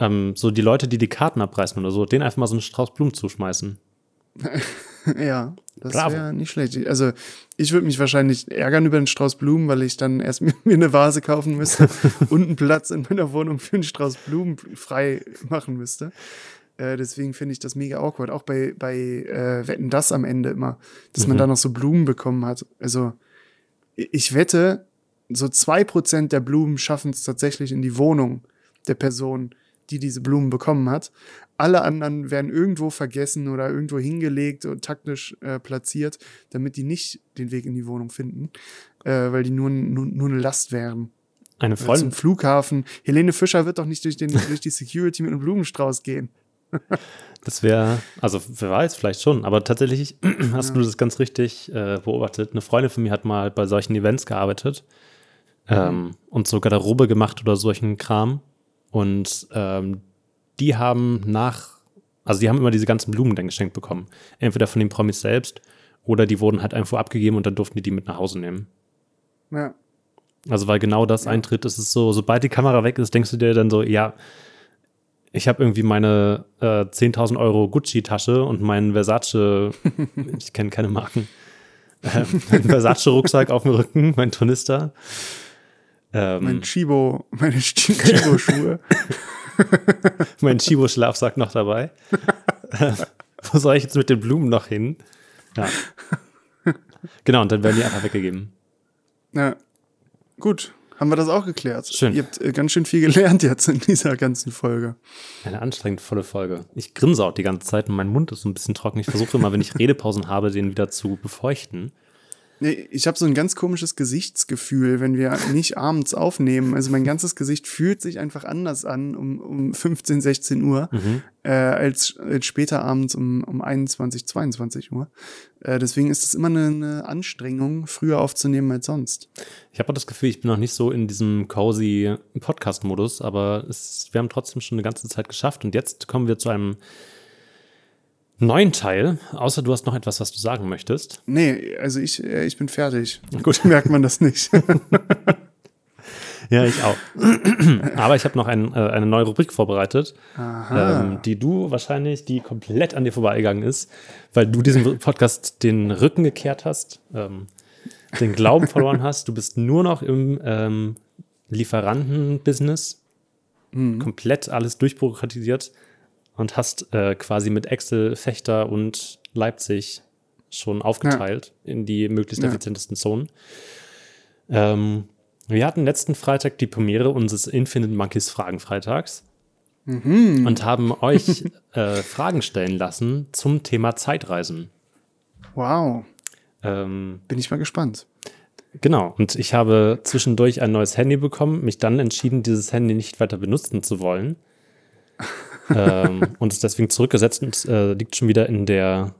B: ähm, so die Leute, die die Karten abreißen oder so, denen einfach mal so einen Strauß Blumen zuschmeißen.
C: Ja, das wäre nicht schlecht. Also ich würde mich wahrscheinlich ärgern über einen Strauß Blumen, weil ich dann erst mir eine Vase kaufen müsste und einen Platz in meiner Wohnung für einen Strauß Blumen frei machen müsste. Äh, deswegen finde ich das mega awkward. Auch bei, bei äh, Wetten das am Ende immer, dass man da noch so Blumen bekommen hat. Also ich wette, so zwei Prozent der Blumen schaffen es tatsächlich in die Wohnung der Person, die diese Blumen bekommen hat. Alle anderen werden irgendwo vergessen oder irgendwo hingelegt und taktisch äh, platziert, damit die nicht den Weg in die Wohnung finden, äh, weil die nur, nur, nur eine Last wären.
B: Eine
C: Zum
B: Freundin,
C: Flughafen. Helene Fischer wird doch nicht durch, den, durch die Security mit einem Blumenstrauß gehen.
B: das wäre, also wer weiß, vielleicht schon, aber tatsächlich hast du das ganz richtig äh, beobachtet. Eine Freundin von mir hat mal bei solchen Events gearbeitet ähm, und so Garderobe gemacht oder solchen Kram. Und ähm, die haben nach, also die haben immer diese ganzen Blumen dann geschenkt bekommen. Entweder von den Promis selbst oder die wurden halt einfach abgegeben und dann durften die die mit nach Hause nehmen.
C: Ja.
B: Also weil genau das eintritt, ist es so, sobald die Kamera weg ist, denkst du dir dann so, ja, ich habe irgendwie meine äh, 10.000 Euro Gucci-Tasche und meinen Versace, ich kenne keine Marken, äh, meinen Versace-Rucksack auf dem Rücken, mein Tornister. Ähm,
C: Mein Chibo, meine Ch- Chibo-Schuhe.
B: mein Chibo-Schlafsack noch dabei. wo soll ich jetzt mit den Blumen noch hin? Ja. Genau, und dann werden die einfach weggegeben.
C: ja. Gut. haben wir das auch geklärt.
B: Schön.
C: Ihr habt äh, ganz schön viel gelernt jetzt in dieser ganzen Folge.
B: Eine anstrengend volle Folge. Ich grinse auch die ganze Zeit und mein Mund ist so ein bisschen trocken. Ich versuche immer, wenn ich Redepausen habe, den wieder zu befeuchten.
C: Nee, ich habe so ein ganz komisches Gesichtsgefühl, wenn wir nicht abends aufnehmen. Also mein ganzes Gesicht fühlt sich einfach anders an um, um 15, 16 Uhr äh, als, als später abends um, um 21, 22 Uhr. Äh, deswegen ist es immer eine, eine Anstrengung, früher aufzunehmen als sonst.
B: Ich habe auch das Gefühl, ich bin noch nicht so in diesem cozy Podcast-Modus, aber es, wir haben trotzdem schon eine ganze Zeit geschafft. Und jetzt kommen wir zu einem neuen Teil. Außer du hast noch etwas, was du sagen möchtest.
C: Nee, also ich, äh, ich bin fertig.
B: Gut.
C: Merkt man das nicht.
B: Ja, ich auch. Aber ich habe noch ein, äh, eine neue Rubrik vorbereitet, ähm, die du wahrscheinlich, die komplett an dir vorbeigegangen ist, weil du diesem Podcast den Rücken gekehrt hast, ähm, den Glauben verloren hast. Du bist nur noch im ähm, Lieferanten-Business, komplett alles durchbürokratisiert und hast äh, quasi mit Excel, Fechter und Leipzig schon aufgeteilt in die möglichst
C: Ja.
B: effizientesten Zonen. Ähm, wir hatten letzten Freitag die Premiere unseres Infinite Monkeys Fragen-Freitags und haben euch äh, Fragen stellen lassen zum Thema Zeitreisen.
C: wow,
B: Ähm,
C: bin ich mal gespannt.
B: genau, und ich habe zwischendurch ein neues Handy bekommen, mich dann entschieden, dieses Handy nicht weiter benutzen zu wollen. Ähm, und es deswegen zurückgesetzt und äh, liegt schon wieder in der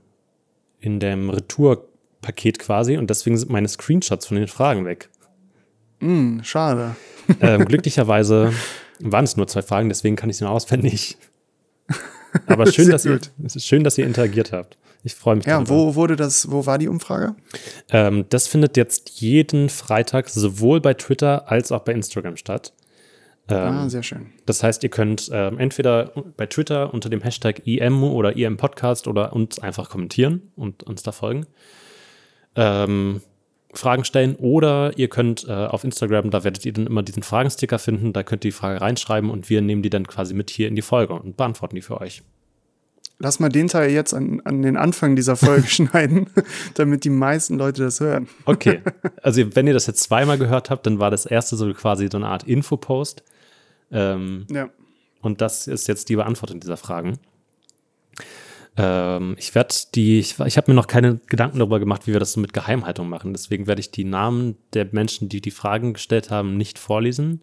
B: in dem Retourpaket quasi und deswegen sind meine Screenshots von den Fragen weg.
C: Hm, schade.
B: Ähm, glücklicherweise waren es nur zwei Fragen, deswegen kann ich sie noch auswendig. Aber schön, dass ihr, es ist schön, dass ihr interagiert habt. Ich freue mich
C: Ja,
B: darüber.
C: wo wurde das, wo war die Umfrage?
B: Ähm, das findet jetzt jeden Freitag sowohl bei Twitter als auch bei Instagram statt. Ähm,
C: ah, sehr schön.
B: Das heißt, ihr könnt ähm, entweder bei Twitter unter dem Hashtag IM oder IM Podcast oder uns einfach kommentieren und uns da folgen. Ähm, Fragen stellen oder ihr könnt äh, auf Instagram, da werdet ihr dann immer diesen Fragensticker finden, da könnt ihr die Frage reinschreiben und wir nehmen die dann quasi mit hier in die Folge und beantworten die für euch.
C: Lass mal den Teil jetzt an, an den Anfang dieser Folge schneiden, damit die meisten Leute das hören.
B: Okay, also wenn ihr das jetzt zweimal gehört habt, dann war das erste so quasi so eine Art Infopost. Ähm,
C: Ja.
B: Und das ist jetzt die Beantwortung dieser Fragen. Ähm, ich werde die, ich, ich habe mir noch keine Gedanken darüber gemacht, wie wir das so mit Geheimhaltung machen. Deswegen werde ich die Namen der Menschen, die die Fragen gestellt haben, nicht vorlesen.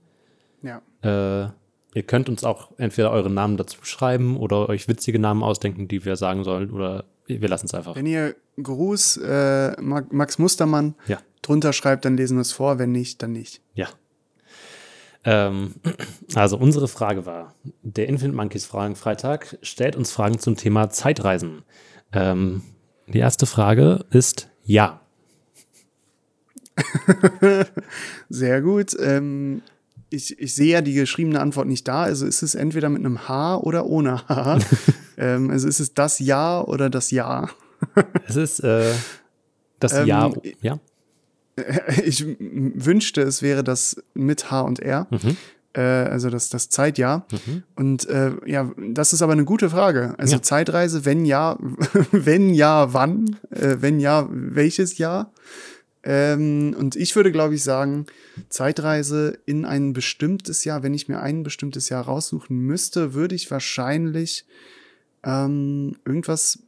C: Ja.
B: Äh, ihr könnt uns auch entweder eure Namen dazu schreiben oder euch witzige Namen ausdenken, die wir sagen sollen, oder wir lassen es einfach.
C: Wenn ihr Gruß äh, Ma- Max Mustermann
B: Ja.
C: drunter schreibt, dann lesen wir es vor. Wenn nicht, dann nicht.
B: Ja. Ähm, also unsere Frage war, der Infinite Monkeys Fragen Freitag stellt uns Fragen zum Thema Zeitreisen. Ähm, die erste Frage ist ja.
C: Sehr gut. Ähm, ich, ich sehe ja die geschriebene Antwort nicht da. Also ist es entweder mit einem H oder ohne H. ähm, also ist es das Ja oder das Ja.
B: Es ist äh, das
C: Ähm,
B: Ja. Ja.
C: Ich wünschte, es wäre das mit H und R.
B: Mhm.
C: Äh, also das, das Zeitjahr. Und äh, ja, das ist aber eine gute Frage. Also
B: Ja.
C: Zeitreise, wenn ja, wenn ja, wann? Äh, wenn ja, welches Jahr? Ähm, und ich würde, glaube ich, sagen, Zeitreise in ein bestimmtes Jahr, wenn ich mir ein bestimmtes Jahr raussuchen müsste, würde ich wahrscheinlich ähm, irgendwas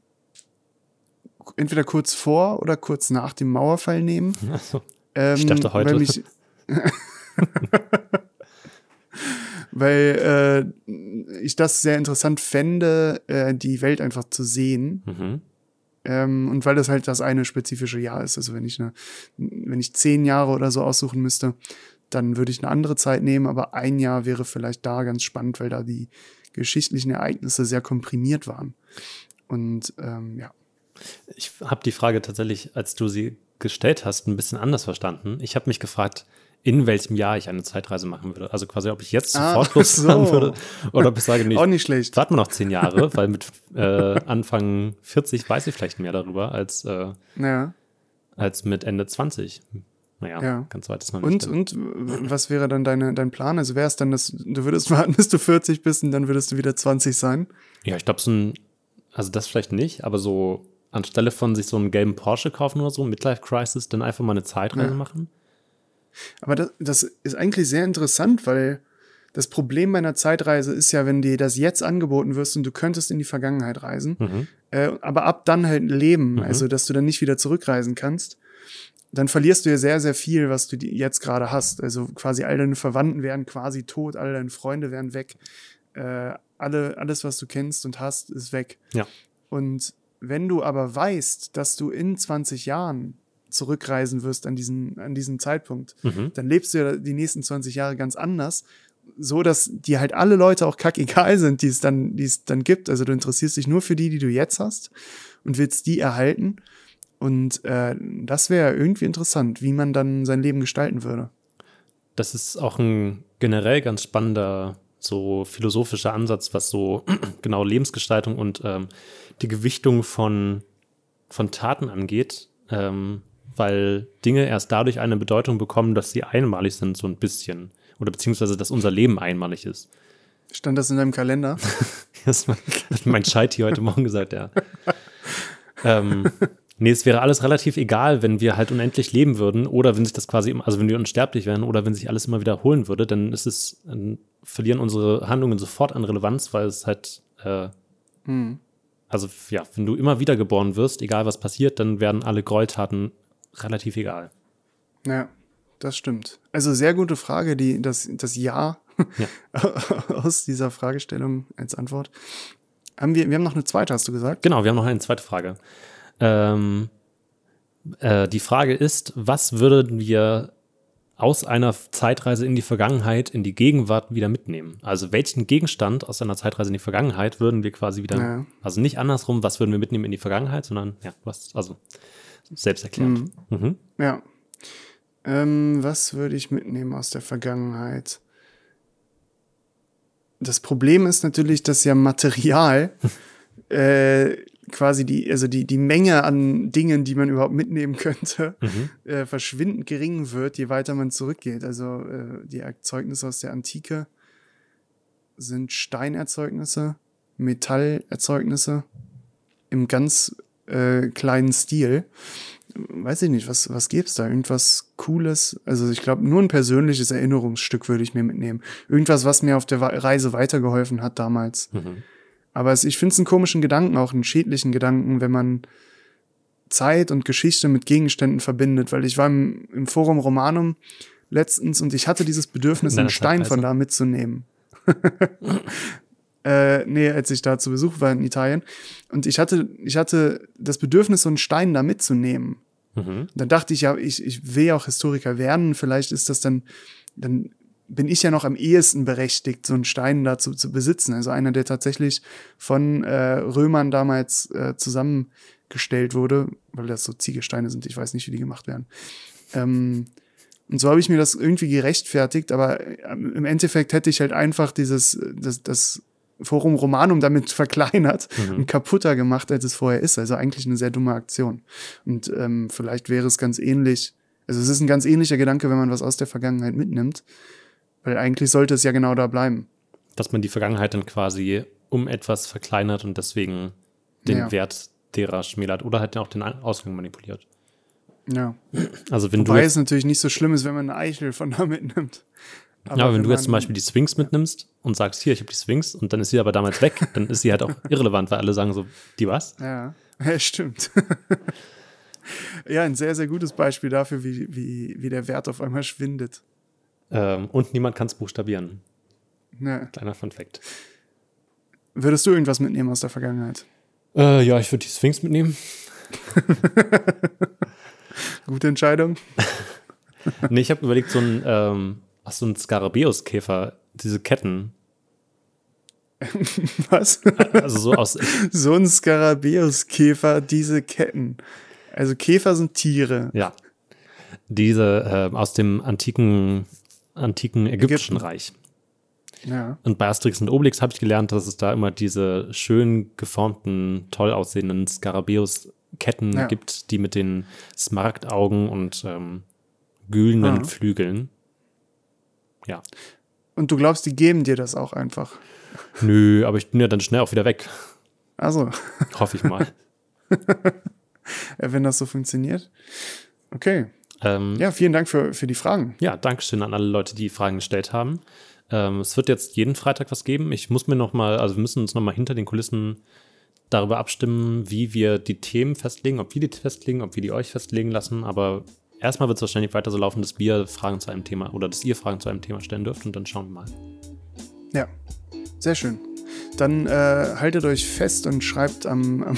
C: entweder kurz vor oder kurz nach dem Mauerfall nehmen.
B: Achso.
C: Ähm,
B: Ich dachte heute.
C: Weil, mich, weil äh, ich das sehr interessant fände, äh, die Welt einfach zu sehen.
B: Mhm.
C: Ähm, und weil das halt das eine spezifische Jahr ist. Also wenn ich eine, wenn ich zehn Jahre oder so aussuchen müsste, dann würde ich eine andere Zeit nehmen, aber ein Jahr wäre vielleicht da ganz spannend, weil da die geschichtlichen Ereignisse sehr komprimiert waren. Und ähm, ja.
B: Ich habe die Frage tatsächlich, als du sie gestellt hast, ein bisschen anders verstanden. Ich habe mich gefragt, in welchem Jahr ich eine Zeitreise machen würde. Also quasi, ob ich jetzt
C: Ah,
B: sofort losfahren
C: so.
B: würde oder ob ich sage, nee,
C: Auch nicht schlecht.
B: warten wir noch zehn Jahre, weil mit äh, Anfang 40 weiß ich vielleicht mehr darüber als, äh,
C: Ja.
B: als mit Ende 20. Naja,
C: Ja.
B: ganz weit ist noch nicht.
C: Und, und w- was wäre dann deine, dein Plan? Also wäre es dann, dass du würdest warten, bis du 40 bist und dann würdest du wieder 20 sein?
B: Ja, ich glaube, so ein, also das vielleicht nicht, aber so anstelle von sich so einen gelben Porsche kaufen oder so, Midlife Crisis, dann einfach mal eine Zeitreise
C: Ja.
B: machen.
C: Aber das, das ist eigentlich sehr interessant, weil das Problem bei einer Zeitreise ist ja, wenn dir das jetzt angeboten wirst und du könntest in die Vergangenheit reisen,
B: Mhm.
C: äh, aber ab dann halt leben,
B: Mhm.
C: also dass du dann nicht wieder zurückreisen kannst, dann verlierst du ja sehr, sehr viel, was du jetzt gerade hast. Also quasi all deine Verwandten wären quasi tot, alle deine Freunde wären weg, äh, alle, alles, was du kennst und hast, ist weg.
B: Ja.
C: Und wenn du aber weißt, dass du in 20 Jahren zurückreisen wirst an diesen, an diesen Zeitpunkt,
B: Mhm.
C: dann lebst du ja die nächsten 20 Jahre ganz anders, so dass dir halt alle Leute auch kackegal sind, die es dann, die es dann gibt. Also du interessierst dich nur für die, die du jetzt hast und willst die erhalten. Und äh, das wäre irgendwie interessant, wie man dann sein Leben gestalten würde.
B: Das ist auch ein generell ganz spannender, so philosophischer Ansatz, was so genau Lebensgestaltung und ähm, die Gewichtung von, von Taten angeht, ähm, weil Dinge erst dadurch eine Bedeutung bekommen, dass sie einmalig sind, so ein bisschen. Oder beziehungsweise, dass unser Leben einmalig ist.
C: Stand das in deinem Kalender?
B: Das hat mein Scheit hier heute Morgen gesagt, ja. ähm, nee, es wäre alles relativ egal, wenn wir halt unendlich leben würden oder wenn sich das quasi, also wenn wir unsterblich wären oder wenn sich alles immer wiederholen würde, dann ist es, dann verlieren unsere Handlungen sofort an Relevanz, weil es halt, äh,
C: Hm.
B: also ja, wenn du immer wieder geboren wirst, egal was passiert, dann werden alle Gräueltaten relativ egal.
C: Ja, das stimmt. Also sehr gute Frage, die das, das Ja, aus dieser Fragestellung als Antwort. Haben wir, wir haben noch eine zweite, hast du gesagt?
B: Genau, wir haben noch eine zweite Frage. Ähm, äh, die Frage ist, was würden wir aus einer Zeitreise in die Vergangenheit, in die Gegenwart wieder mitnehmen? Also welchen Gegenstand aus einer Zeitreise in die Vergangenheit würden wir quasi wieder,
C: Ja.
B: also nicht andersrum, was würden wir mitnehmen in die Vergangenheit, sondern ja, was, also selbst erklärt. Mhm.
C: Ja. Ähm, was würde ich mitnehmen aus der Vergangenheit? Das Problem ist natürlich, dass ja Material äh, quasi die, also die, die Menge an Dingen, die man überhaupt mitnehmen könnte,
B: Mhm.
C: äh, verschwindend gering wird, je weiter man zurückgeht. Also äh, die Erzeugnisse aus der Antike sind Steinerzeugnisse, Metallerzeugnisse im ganz äh, kleinen Stil. Weiß ich nicht, was, was gäb's da? Irgendwas Cooles? Also ich glaube, nur ein persönliches Erinnerungsstück würde ich mir mitnehmen. Irgendwas, was mir auf der Reise weitergeholfen hat damals.
B: Mhm.
C: Aber es, ich finde es einen komischen Gedanken, auch einen schädlichen Gedanken, wenn man Zeit und Geschichte mit Gegenständen verbindet, weil ich war im, im Forum Romanum letztens und ich hatte dieses Bedürfnis, einen Stein von da mitzunehmen. äh, nee, als ich da zu Besuch war in Italien. Und ich hatte, ich hatte das Bedürfnis, so einen Stein da mitzunehmen.
B: Mhm.
C: Dann dachte ich ja, ich, ich will ja auch Historiker werden. Vielleicht ist das dann, dann bin ich ja noch am ehesten berechtigt, so einen Stein da zu, besitzen. Also einer, der tatsächlich von äh, Römern damals äh, zusammengestellt wurde, weil das so Ziegelsteine sind. Ich weiß nicht, wie die gemacht werden. Ähm, und so habe ich mir das irgendwie gerechtfertigt, aber ähm, im Endeffekt hätte ich halt einfach dieses, das, das Forum Romanum damit verkleinert
B: Mhm.
C: und kaputter gemacht, als es vorher ist. Also eigentlich eine sehr dumme Aktion. Und ähm, vielleicht wäre es ganz ähnlich. Also es ist ein ganz ähnlicher Gedanke, wenn man was aus der Vergangenheit mitnimmt. Weil eigentlich sollte es ja genau da bleiben.
B: Dass man die Vergangenheit dann quasi um etwas verkleinert und deswegen den
C: Ja.
B: Wert derer schmälert oder halt auch den Ausgang manipuliert.
C: Ja.
B: Also wenn du
C: Wobei
B: jetzt
C: es natürlich nicht so schlimm ist, wenn man eine Eichel von da mitnimmt.
B: Ja, aber wenn du jetzt zum Beispiel die Sphinx mitnimmst und sagst, hier, ich habe die Sphinx und dann ist sie aber damals weg, dann ist sie halt auch irrelevant, weil alle sagen so, die was?
C: Ja, ja stimmt. ja, ein sehr, sehr gutes Beispiel dafür, wie, wie, wie der Wert auf einmal schwindet.
B: Ähm, und niemand kann es buchstabieren.
C: Ja.
B: Kleiner Fun Fact.
C: Würdest du irgendwas mitnehmen aus der Vergangenheit?
B: Äh, ja, ich würde die Sphinx mitnehmen.
C: Gute Entscheidung.
B: nee, ich habe überlegt, so ein, ähm, ach, so ein Skarabäuskäfer, diese Ketten,
C: Was?
B: also so aus,
C: so ein Skarabäuskäfer, diese Ketten. Also Käfer sind Tiere.
B: ja, diese äh, aus dem antiken, antiken ägyptischen
C: Ägypten.
B: Reich.
C: Ja.
B: Und bei Asterix und Obelix habe ich gelernt, dass es da immer diese schön geformten, toll aussehenden Skarabäus-Ketten
C: Ja.
B: gibt, die mit den Smaragdaugen und ähm, güldenen
C: Ah.
B: Flügeln. Ja.
C: Und du glaubst, die geben dir das auch einfach.
B: Nö, aber ich bin ja dann schnell auch wieder weg.
C: Also,
B: Hoffe ich mal.
C: wenn das so funktioniert. Okay.
B: Ähm,
C: Ja, vielen Dank für, für die Fragen.
B: ja, Dankeschön an alle Leute, die Fragen gestellt haben. Ähm, es wird jetzt jeden Freitag was geben. Ich muss mir noch mal, also wir müssen uns noch mal hinter den Kulissen darüber abstimmen, wie wir die Themen festlegen, ob wir die festlegen, ob wir die euch festlegen lassen. Aber erstmal wird es wahrscheinlich weiter so laufen, dass wir Fragen zu einem Thema oder dass ihr Fragen zu einem Thema stellen dürft und dann schauen wir mal.
C: Ja, sehr schön. Dann äh, haltet euch fest und schreibt am, am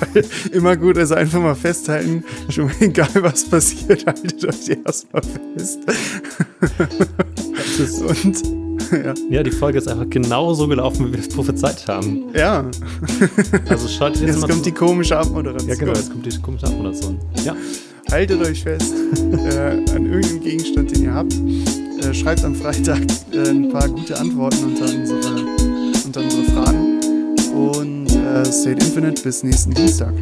C: immer gut, also einfach mal festhalten, schon mal egal was passiert, haltet euch erstmal fest. Und ja,
B: ja, die Folge ist einfach genau so gelaufen, wie wir es prophezeit haben.
C: ja.
B: Also schaltet jetzt,
C: jetzt
B: mal
C: kommt
B: zu-
C: die komische Abmoderation.
B: Ja, genau, jetzt kommt die komische Abmoderation. Ja,
C: Haltet euch fest äh, an irgendeinem Gegenstand, den ihr habt. Äh, schreibt am Freitag äh, ein paar gute Antworten unter unsere, unsere Fragen. Und äh, Stay Infinite bis nächsten Dienstag.